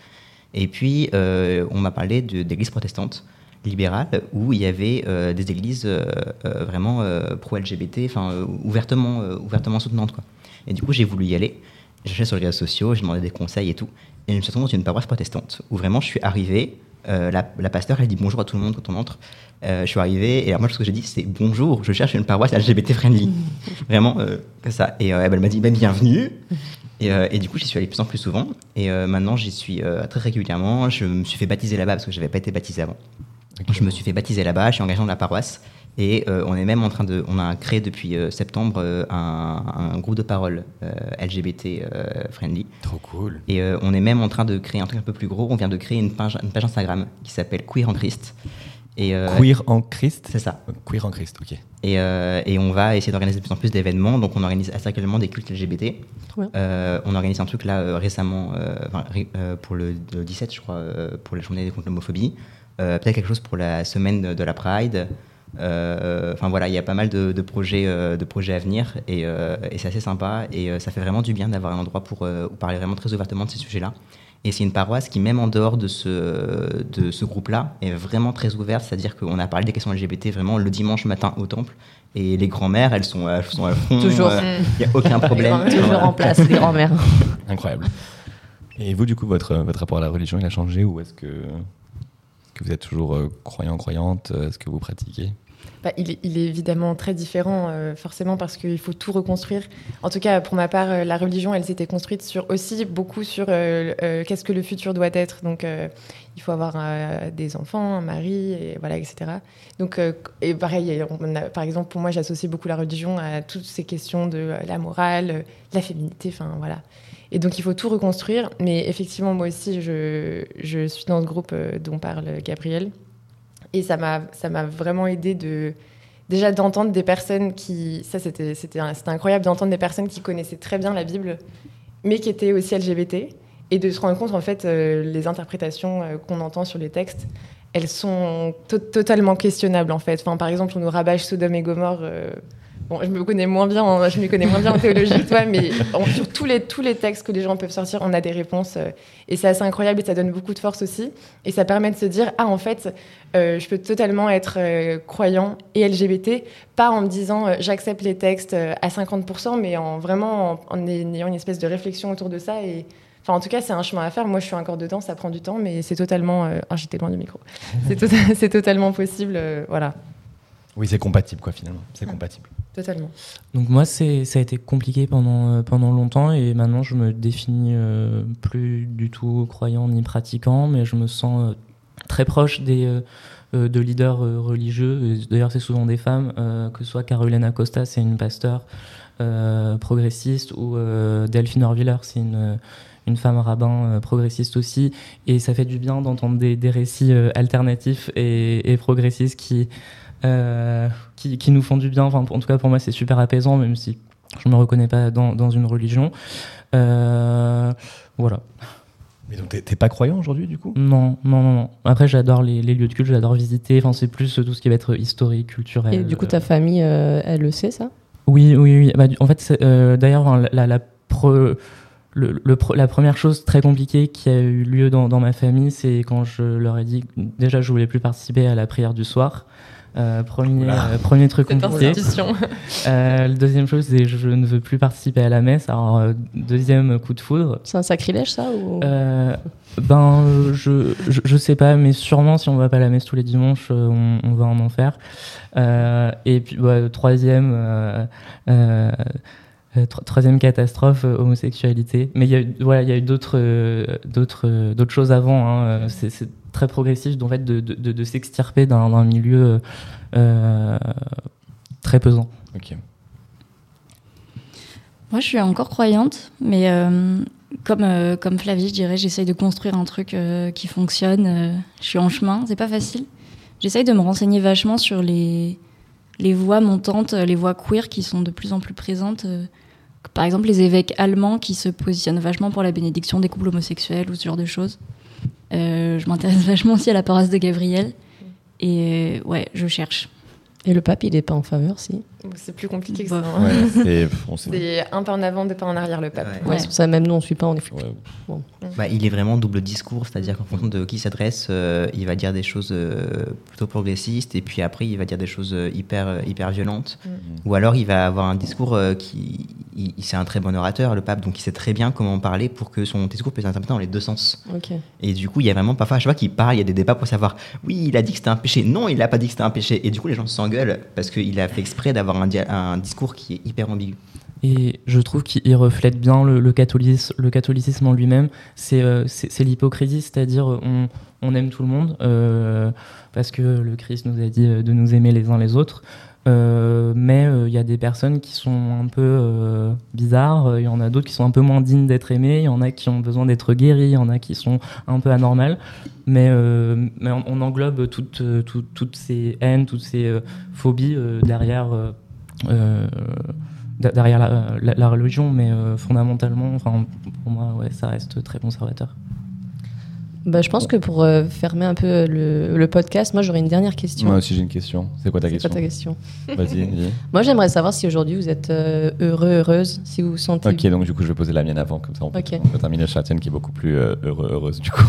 Et puis, euh, on m'a parlé d'églises protestantes libérales où il y avait euh, des églises euh, vraiment pro-LGBT, enfin ouvertement, ouvertement soutenantes. Quoi. Et du coup, j'ai voulu y aller. J'ai cherché sur les réseaux sociaux, j'ai demandé des conseils et tout. Et je me suis retrouvé dans une paroisse protestante où vraiment je suis arrivé. euh, la, la pasteur, elle dit bonjour à tout le monde quand on entre. Euh, je suis arrivé et alors moi, ce que j'ai dit, c'est bonjour, je cherche une paroisse LGBT friendly. (laughs) vraiment, euh, ça. Et euh, elle m'a dit ben, bienvenue. Et, euh, et du coup, j'y suis allé de plus en plus souvent. Et euh, maintenant, j'y suis euh, très régulièrement. Je me suis fait baptiser là-bas parce que je n'avais pas été baptisé avant. Je me suis fait baptiser là-bas. Je suis engagé dans la paroisse. Et on est même en train de. On a créé depuis septembre un, un groupe de parole LGBT friendly. Trop cool. Et on est même en train de créer un truc un peu plus gros. On vient de créer une page, une page Instagram qui s'appelle Queer en Christ. Et, euh, Queer en Christ C'est ça. Queer en Christ, ok. Et, euh, et on va essayer d'organiser de plus en plus d'événements. Donc on organise assez régulièrement des cultes LGBT. Euh, on organise un truc là euh, récemment, euh, euh, pour le, le 17, je crois, euh, pour la journée contre l'homophobie. Euh, Peut-être quelque chose pour la semaine de, de la Pride. Euh, Enfin voilà, il y a pas mal de, de projets, euh, de projets à venir et, euh, et c'est assez sympa. Et euh, ça fait vraiment du bien d'avoir un endroit pour euh, où parler vraiment très ouvertement de ces sujets-là. Et c'est une paroisse qui, même en dehors de ce, de ce groupe-là, est vraiment très ouverte. C'est-à-dire qu'on a parlé des questions LGBT vraiment le dimanche matin au temple. Et les grand-mères, elles sont, elles sont à fond. Toujours. euh, Il n'y a aucun problème. (laughs) Toujours en place, les grands-mères. (laughs) Incroyable. Et vous, du coup, votre, votre rapport à la religion, il a changé ou est-ce que, que vous êtes toujours euh, croyant, croyante? Est-ce que vous pratiquez? Bah, il, est, évidemment très différent, euh, forcément, parce qu'il faut tout reconstruire. En tout cas, pour ma part, euh, la religion, elle s'était construite aussi beaucoup sur euh, qu'est-ce que le futur doit être. Donc, il faut avoir des enfants, un mari, voilà, etc. Donc, et pareil, par exemple, pour moi, j'associe beaucoup la religion à toutes ces questions de la morale, la féminité, enfin voilà. Et donc, il faut tout reconstruire. Mais effectivement, moi aussi, je, je suis dans ce groupe dont parle Gabriel. Et ça m'a, vraiment aidé de, déjà d'entendre des personnes qui, ça c'était, c'était, incroyable d'entendre des personnes qui connaissaient très bien la Bible, mais qui étaient aussi LGBT, et de se rendre compte en fait euh, les interprétations euh, qu'on entend sur les textes, elles sont to- totalement questionnables en fait. Enfin, par exemple, on nous rabâche Sodome et Gomorre. euh, Bon, je me connais moins bien, en, je me connais moins bien en théologie que toi, mais en- sur tous les, tous les textes que les gens peuvent sortir, on a des réponses. euh, et c'est assez incroyable et ça donne beaucoup de force aussi. Et ça permet de se dire, ah, en fait, euh, je peux totalement être euh, croyant et LGBT, pas en me disant, j'accepte les textes à 50%, mais en vraiment en, en ayant une espèce de réflexion autour de ça. Et, Enfin, en tout cas, c'est un chemin à faire. Moi, je suis encore dedans, ça prend du temps, mais c'est totalement. Ah, j'étais loin du micro. (laughs) C'est tota- (laughs) c'est totalement possible. voilà, Oui, c'est compatible, quoi, finalement. C'est compatible. Donc moi, ça a été compliqué pendant, euh, pendant longtemps et maintenant je me définis euh, plus du tout croyant ni pratiquant, mais je me sens euh, très proche des, de leaders religieux. D'ailleurs, c'est souvent des femmes, que ce soit Caroline Acosta, c'est une pasteur progressiste, ou Delphine Orviller, c'est une, une femme rabbin progressiste aussi, et ça fait du bien d'entendre des, récits alternatifs et, progressistes qui, qui, qui nous font du bien. Enfin, en tout cas pour moi c'est super apaisant, même si je me reconnais pas dans, dans une religion. voilà. Mais donc t'es pas croyant aujourd'hui du coup? Non, non, non, non. Après j'adore les, les, lieux de culte, j'adore visiter. Enfin c'est plus tout ce qui va être historique, culturel. Et du coup ta famille, euh, elle le sait ça? Oui, oui, oui. Bah, en fait, euh, d'ailleurs la, la, le, la première chose très compliquée qui a eu lieu dans, dans ma famille, c'est quand je leur ai dit déjà je voulais plus participer à la prière du soir. Euh, premier, euh, premier truc compliqué. (laughs) Euh, le deuxième chose, c'est je ne veux plus participer à la messe. Alors, deuxième coup de foudre. C'est un sacrilège, ça ou... Ben, je, je, je, sais pas, mais sûrement si on va pas à la messe tous les dimanches, on, on va en enfer. et puis, bah, troisième. Troisième catastrophe, homosexualité. Mais il y a, voilà, il y a eu d'autres, d'autres, d'autres choses avant. Hein. C'est très progressif en fait, de, de, de s'extirper d'un milieu euh, très pesant. Ok. Moi, je suis encore croyante, mais euh, comme, euh, comme Flavie, je dirais, j'essaye de construire un truc qui fonctionne. je suis en chemin, c'est pas facile. J'essaye de me renseigner vachement sur les, les voix montantes, les voix queer qui sont de plus en plus présentes. Par exemple, les évêques allemands qui se positionnent vachement pour la bénédiction des couples homosexuels ou ce genre de choses. Euh, je m'intéresse (laughs) vachement aussi à la paroisse de Gabriel. Et ouais, je cherche. Et le pape, il n'est pas en faveur, si? C'est plus compliqué que ça. Hein. (laughs) c'est un pas en avant, deux pas en arrière, le pape. Ouais. ça, même nous, on ne suit pas, on est bon. bah, il est vraiment double discours, c'est-à-dire qu'en fonction de qui il s'adresse, euh, il va dire des choses euh, plutôt progressistes, et puis après, il va dire des choses hyper, hyper violentes. Mm. Ou alors, il va avoir un discours qui. c'est un très bon orateur, le pape, donc il sait très bien comment parler pour que son discours puisse être interprété dans les deux sens. Et du coup, il y a vraiment parfois, je vois qu'il parle, il y a des débats pour savoir, oui, il a dit que c'était un péché, non, il n'a pas dit que c'était un péché. Et du coup, les gens s'engueulent parce qu'il a fait exprès d'avoir un, discours qui est hyper ambigu. Et je trouve qu'il reflète bien le, catholicisme, en lui-même. C'est euh, l'hypocrisie, c'est-à-dire on, aime tout le monde euh, parce que le Christ nous a dit de nous aimer les uns les autres. Euh, mais il y a des personnes qui sont un peu bizarres, il y en a d'autres qui sont un peu moins dignes d'être aimées, il y en a qui ont besoin d'être guéris, il y en a qui sont un peu anormales. Mais, mais on, englobe toutes, toutes, ces haines, toutes ces phobies derrière derrière la, religion, mais fondamentalement, enfin, pour moi, ouais, ça reste très conservateur. Bah, je pense que pour euh, fermer un peu le, podcast, moi j'aurais une dernière question. Moi aussi j'ai une question. C'est quoi ta question quoi ta question Vas-y. (laughs) moi j'aimerais savoir si aujourd'hui vous êtes euh, heureux, heureuse, si vous vous sentez. Ok, donc du coup je vais poser la mienne avant, comme ça on peut, terminer sur la tienne qui est beaucoup plus euh, heureux, heureuse du coup.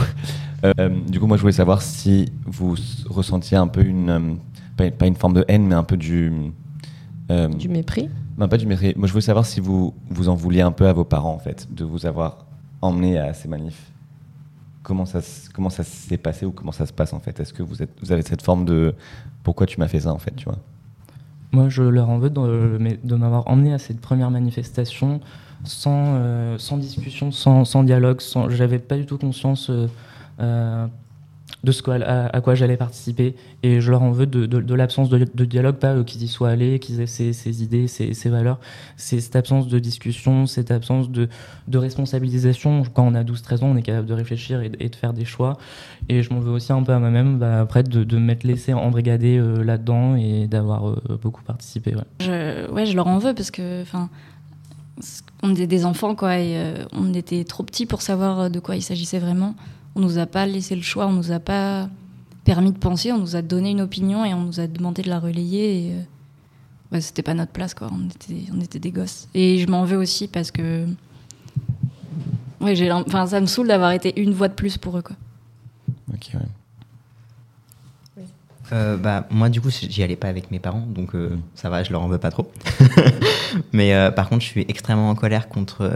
(laughs) du coup moi je voulais savoir si vous ressentiez un peu une, pas, une forme de haine, mais un peu du. du mépris Non, pas du mépris. Moi je voulais savoir si vous, vous en vouliez un peu à vos parents en fait, de vous avoir emmené à ces manifs comment ça, comment ça s'est passé ou comment ça se passe en fait? Est-ce que vous, êtes, vous avez cette forme de pourquoi tu m'as fait ça en fait, tu vois? Moi, je leur en veux de, m'avoir emmené à cette première manifestation sans, euh, sans discussion, sans, sans dialogue. Sans, j'avais pas du tout conscience euh, euh, de ce à, quoi j'allais participer. Et je leur en veux de, l'absence de, dialogue, pas euh, qu'ils y soient allés, qu'ils aient ces, idées, ces, valeurs. C'est cette absence de discussion, cette absence de, responsabilisation. Quand on a 12-13 ans, on est capable de réfléchir et, de faire des choix. Et je m'en veux aussi un peu à moi-même, bah, après, de, m'être laissé embrigader euh, là-dedans et d'avoir euh, beaucoup participé. Ouais. Je, leur en veux parce que, on était des enfants, quoi, et on était trop petits pour savoir de quoi il s'agissait vraiment. On nous a pas laissé le choix, on nous a pas permis de penser, on nous a donné une opinion et on nous a demandé de la relayer. Et, euh, c'était pas notre place, quoi. On était, on était des gosses. Et je m'en veux aussi parce que. Ouais, j'ai, enfin, ça me saoule d'avoir été une voix de plus pour eux, quoi. Ok, ouais. Euh, bah, moi, du coup, j'y allais pas avec mes parents, donc euh, ça va, je leur en veux pas trop. (laughs) Mais par contre, je suis extrêmement en colère contre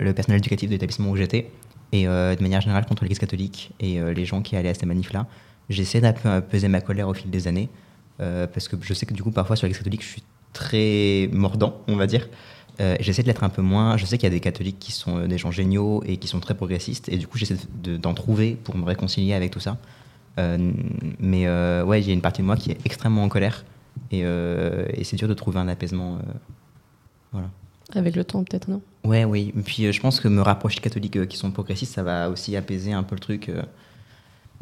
le personnel éducatif de l'établissement où j'étais et euh, de manière générale contre l'Église catholique et euh, les gens qui allaient à ces manifs-là. J'essaie d'apaiser ma colère au fil des années, euh, parce que je sais que du coup, parfois sur l'Église catholique, je suis très mordant, on va dire. j'essaie de l'être un peu moins. Je sais qu'il y a des catholiques qui sont des gens géniaux et qui sont très progressistes, et du coup, j'essaie d'en trouver pour me réconcilier avec tout ça. mais ouais, il y a une partie de moi qui est extrêmement en colère, et, et c'est dur de trouver un apaisement. voilà. Avec le temps, peut-être, non? Ouais, oui. Et puis euh, je pense que me rapprocher des catholiques euh, qui sont progressistes, ça va aussi apaiser un peu le truc. euh.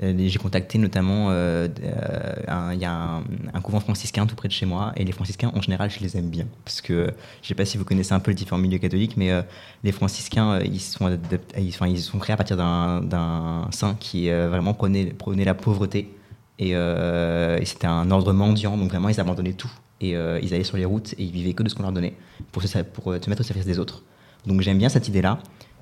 J'ai contacté notamment, il y a un, couvent franciscain tout près de chez moi, et les franciscains en général, je les aime bien, parce que je sais pas si vous connaissez un peu les différents milieux catholiques, mais les franciscains, ils sont, ils, sont créés à partir d'un saint qui vraiment prenait, la pauvreté, et, c'était un ordre mendiant, donc vraiment ils abandonnaient tout, et ils allaient sur les routes et ils vivaient que de ce qu'on leur donnait pour se mettre au service des autres. Donc j'aime bien cette idée-là.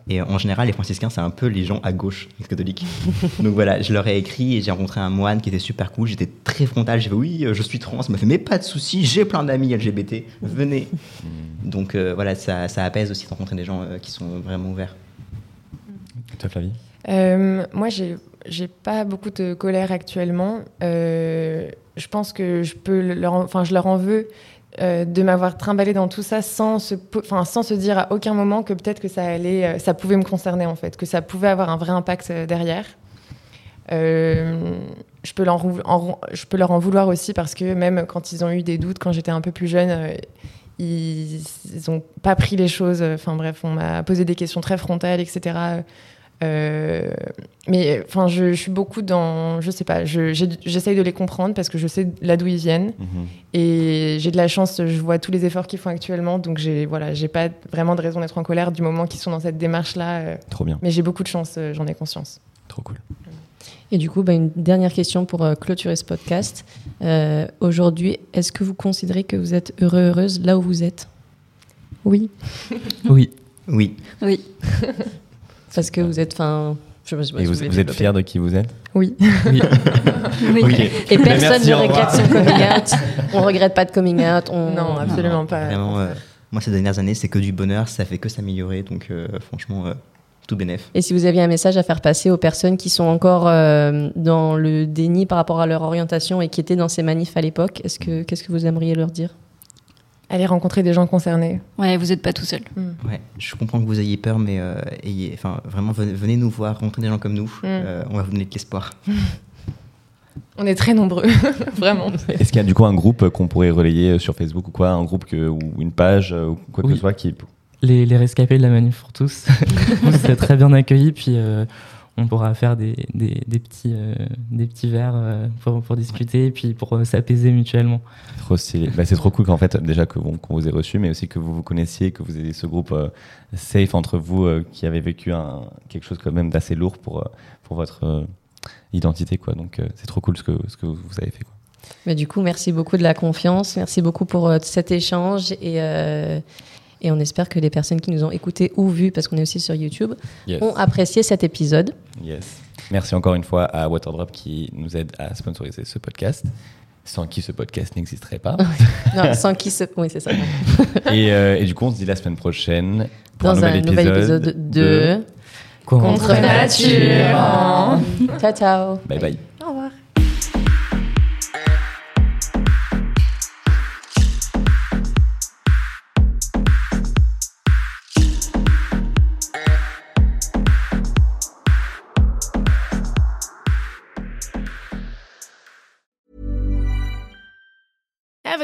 Et en général, les franciscains, c'est un peu les gens à gauche des catholiques. (laughs) Donc voilà, je leur ai écrit et j'ai rencontré un moine qui était super cool. J'étais très frontal. J'ai fait oui, euh, je suis trans. Il m'a fait mais pas de souci, j'ai plein d'amis LGBT. Venez. Donc euh, voilà, ça, ça apaise aussi de rencontrer des gens euh, qui sont vraiment ouverts. Et toi, Flavie? Euh, moi, j'ai j'ai pas beaucoup de colère actuellement. Euh, je pense que je peux leur, en- enfin, je leur en veux euh, de m'avoir trimballé dans tout ça sans se, enfin, sans se dire à aucun moment que peut-être que ça allait, euh, ça pouvait me concerner en fait, que ça pouvait avoir un vrai impact euh, derrière. Je, peux leur, en- vouloir aussi parce que même quand ils ont eu des doutes, quand j'étais un peu plus jeune, ils n'ont pas pris les choses. Enfin bref, on m'a posé des questions très frontales, etc. Euh, mais enfin, je, je suis beaucoup dans, je sais pas, je- j'essaye de les comprendre parce que je sais là d'où ils viennent Mhm. et j'ai de la chance. Je vois tous les efforts qu'ils font actuellement, donc j'ai voilà, j'ai pas vraiment de raison d'être en colère du moment qu'ils sont dans cette démarche là. Trop bien. Mais j'ai beaucoup de chance, euh, j'en ai conscience. Trop cool. Et du coup, bah, une dernière question pour euh, clôturer ce podcast. Euh, Aujourd'hui, est-ce que vous considérez que vous êtes heureux, heureuse là où vous êtes? Oui. Oui. Oui. Oui. (laughs) Parce que vous êtes, enfin, je sais pas Et vous, êtes fier de qui vous êtes Oui. Oui. (laughs) Oui. Ok. Et personne merci, ne regrette son coming (laughs) out. On regrette pas de coming out. On... Non, absolument pas. Vraiment, euh, moi, ces dernières années, c'est que du bonheur. Ça fait que s'améliorer. Donc euh, franchement, euh, tout bénef. Et si vous aviez un message à faire passer aux personnes qui sont encore euh, dans le déni par rapport à leur orientation et qui étaient dans ces manifs à l'époque, est-ce que qu'est-ce que vous aimeriez leur dire? Aller rencontrer des gens concernés. Ouais, vous n'êtes pas tout seul. Ouais, je comprends que vous ayez peur, mais euh, ayez, enfin, vraiment, venez, venez nous voir, rencontrer des gens comme nous. Euh, on va vous donner de l'espoir. (laughs) On est très nombreux, (laughs) vraiment. Est-ce qu'il y a du coup un groupe qu'on pourrait relayer euh, sur Facebook ou quoi? Un groupe que, ou une page ou quoi que ce soit qui. Les, les rescapés de la manif pour tous, (laughs) vous serez très bien accueillis. Puis euh, on pourra faire des, des, des petits, euh, des petits verres euh, pour, pour discuter et puis pour euh, s'apaiser mutuellement. Trop stylé. Bah, c'est trop cool qu'en fait, déjà que bon, vous ait reçu, mais aussi que vous vous connaissiez, que vous ayez ce groupe euh, safe entre vous euh, qui avez vécu un, quelque chose quand même d'assez lourd pour, pour votre euh, identité. Quoi. Donc euh, c'est trop cool ce que, ce que vous avez fait. Quoi. Mais du coup, merci beaucoup de la confiance, merci beaucoup pour euh, cet échange et, euh, et on espère que les personnes qui nous ont écoutés ou vus, parce qu'on est aussi sur YouTube, Yes. ont apprécié cet épisode. Yes. Merci encore une fois à Waterdrop qui nous aide à sponsoriser ce podcast, sans qui ce podcast n'existerait pas. (laughs) Non, sans qui se... Oui, c'est ça. et, euh, et du coup, on se dit la semaine prochaine pour Dans un nouvel épisode, de... Contre nature. Ciao, ciao. Bye bye.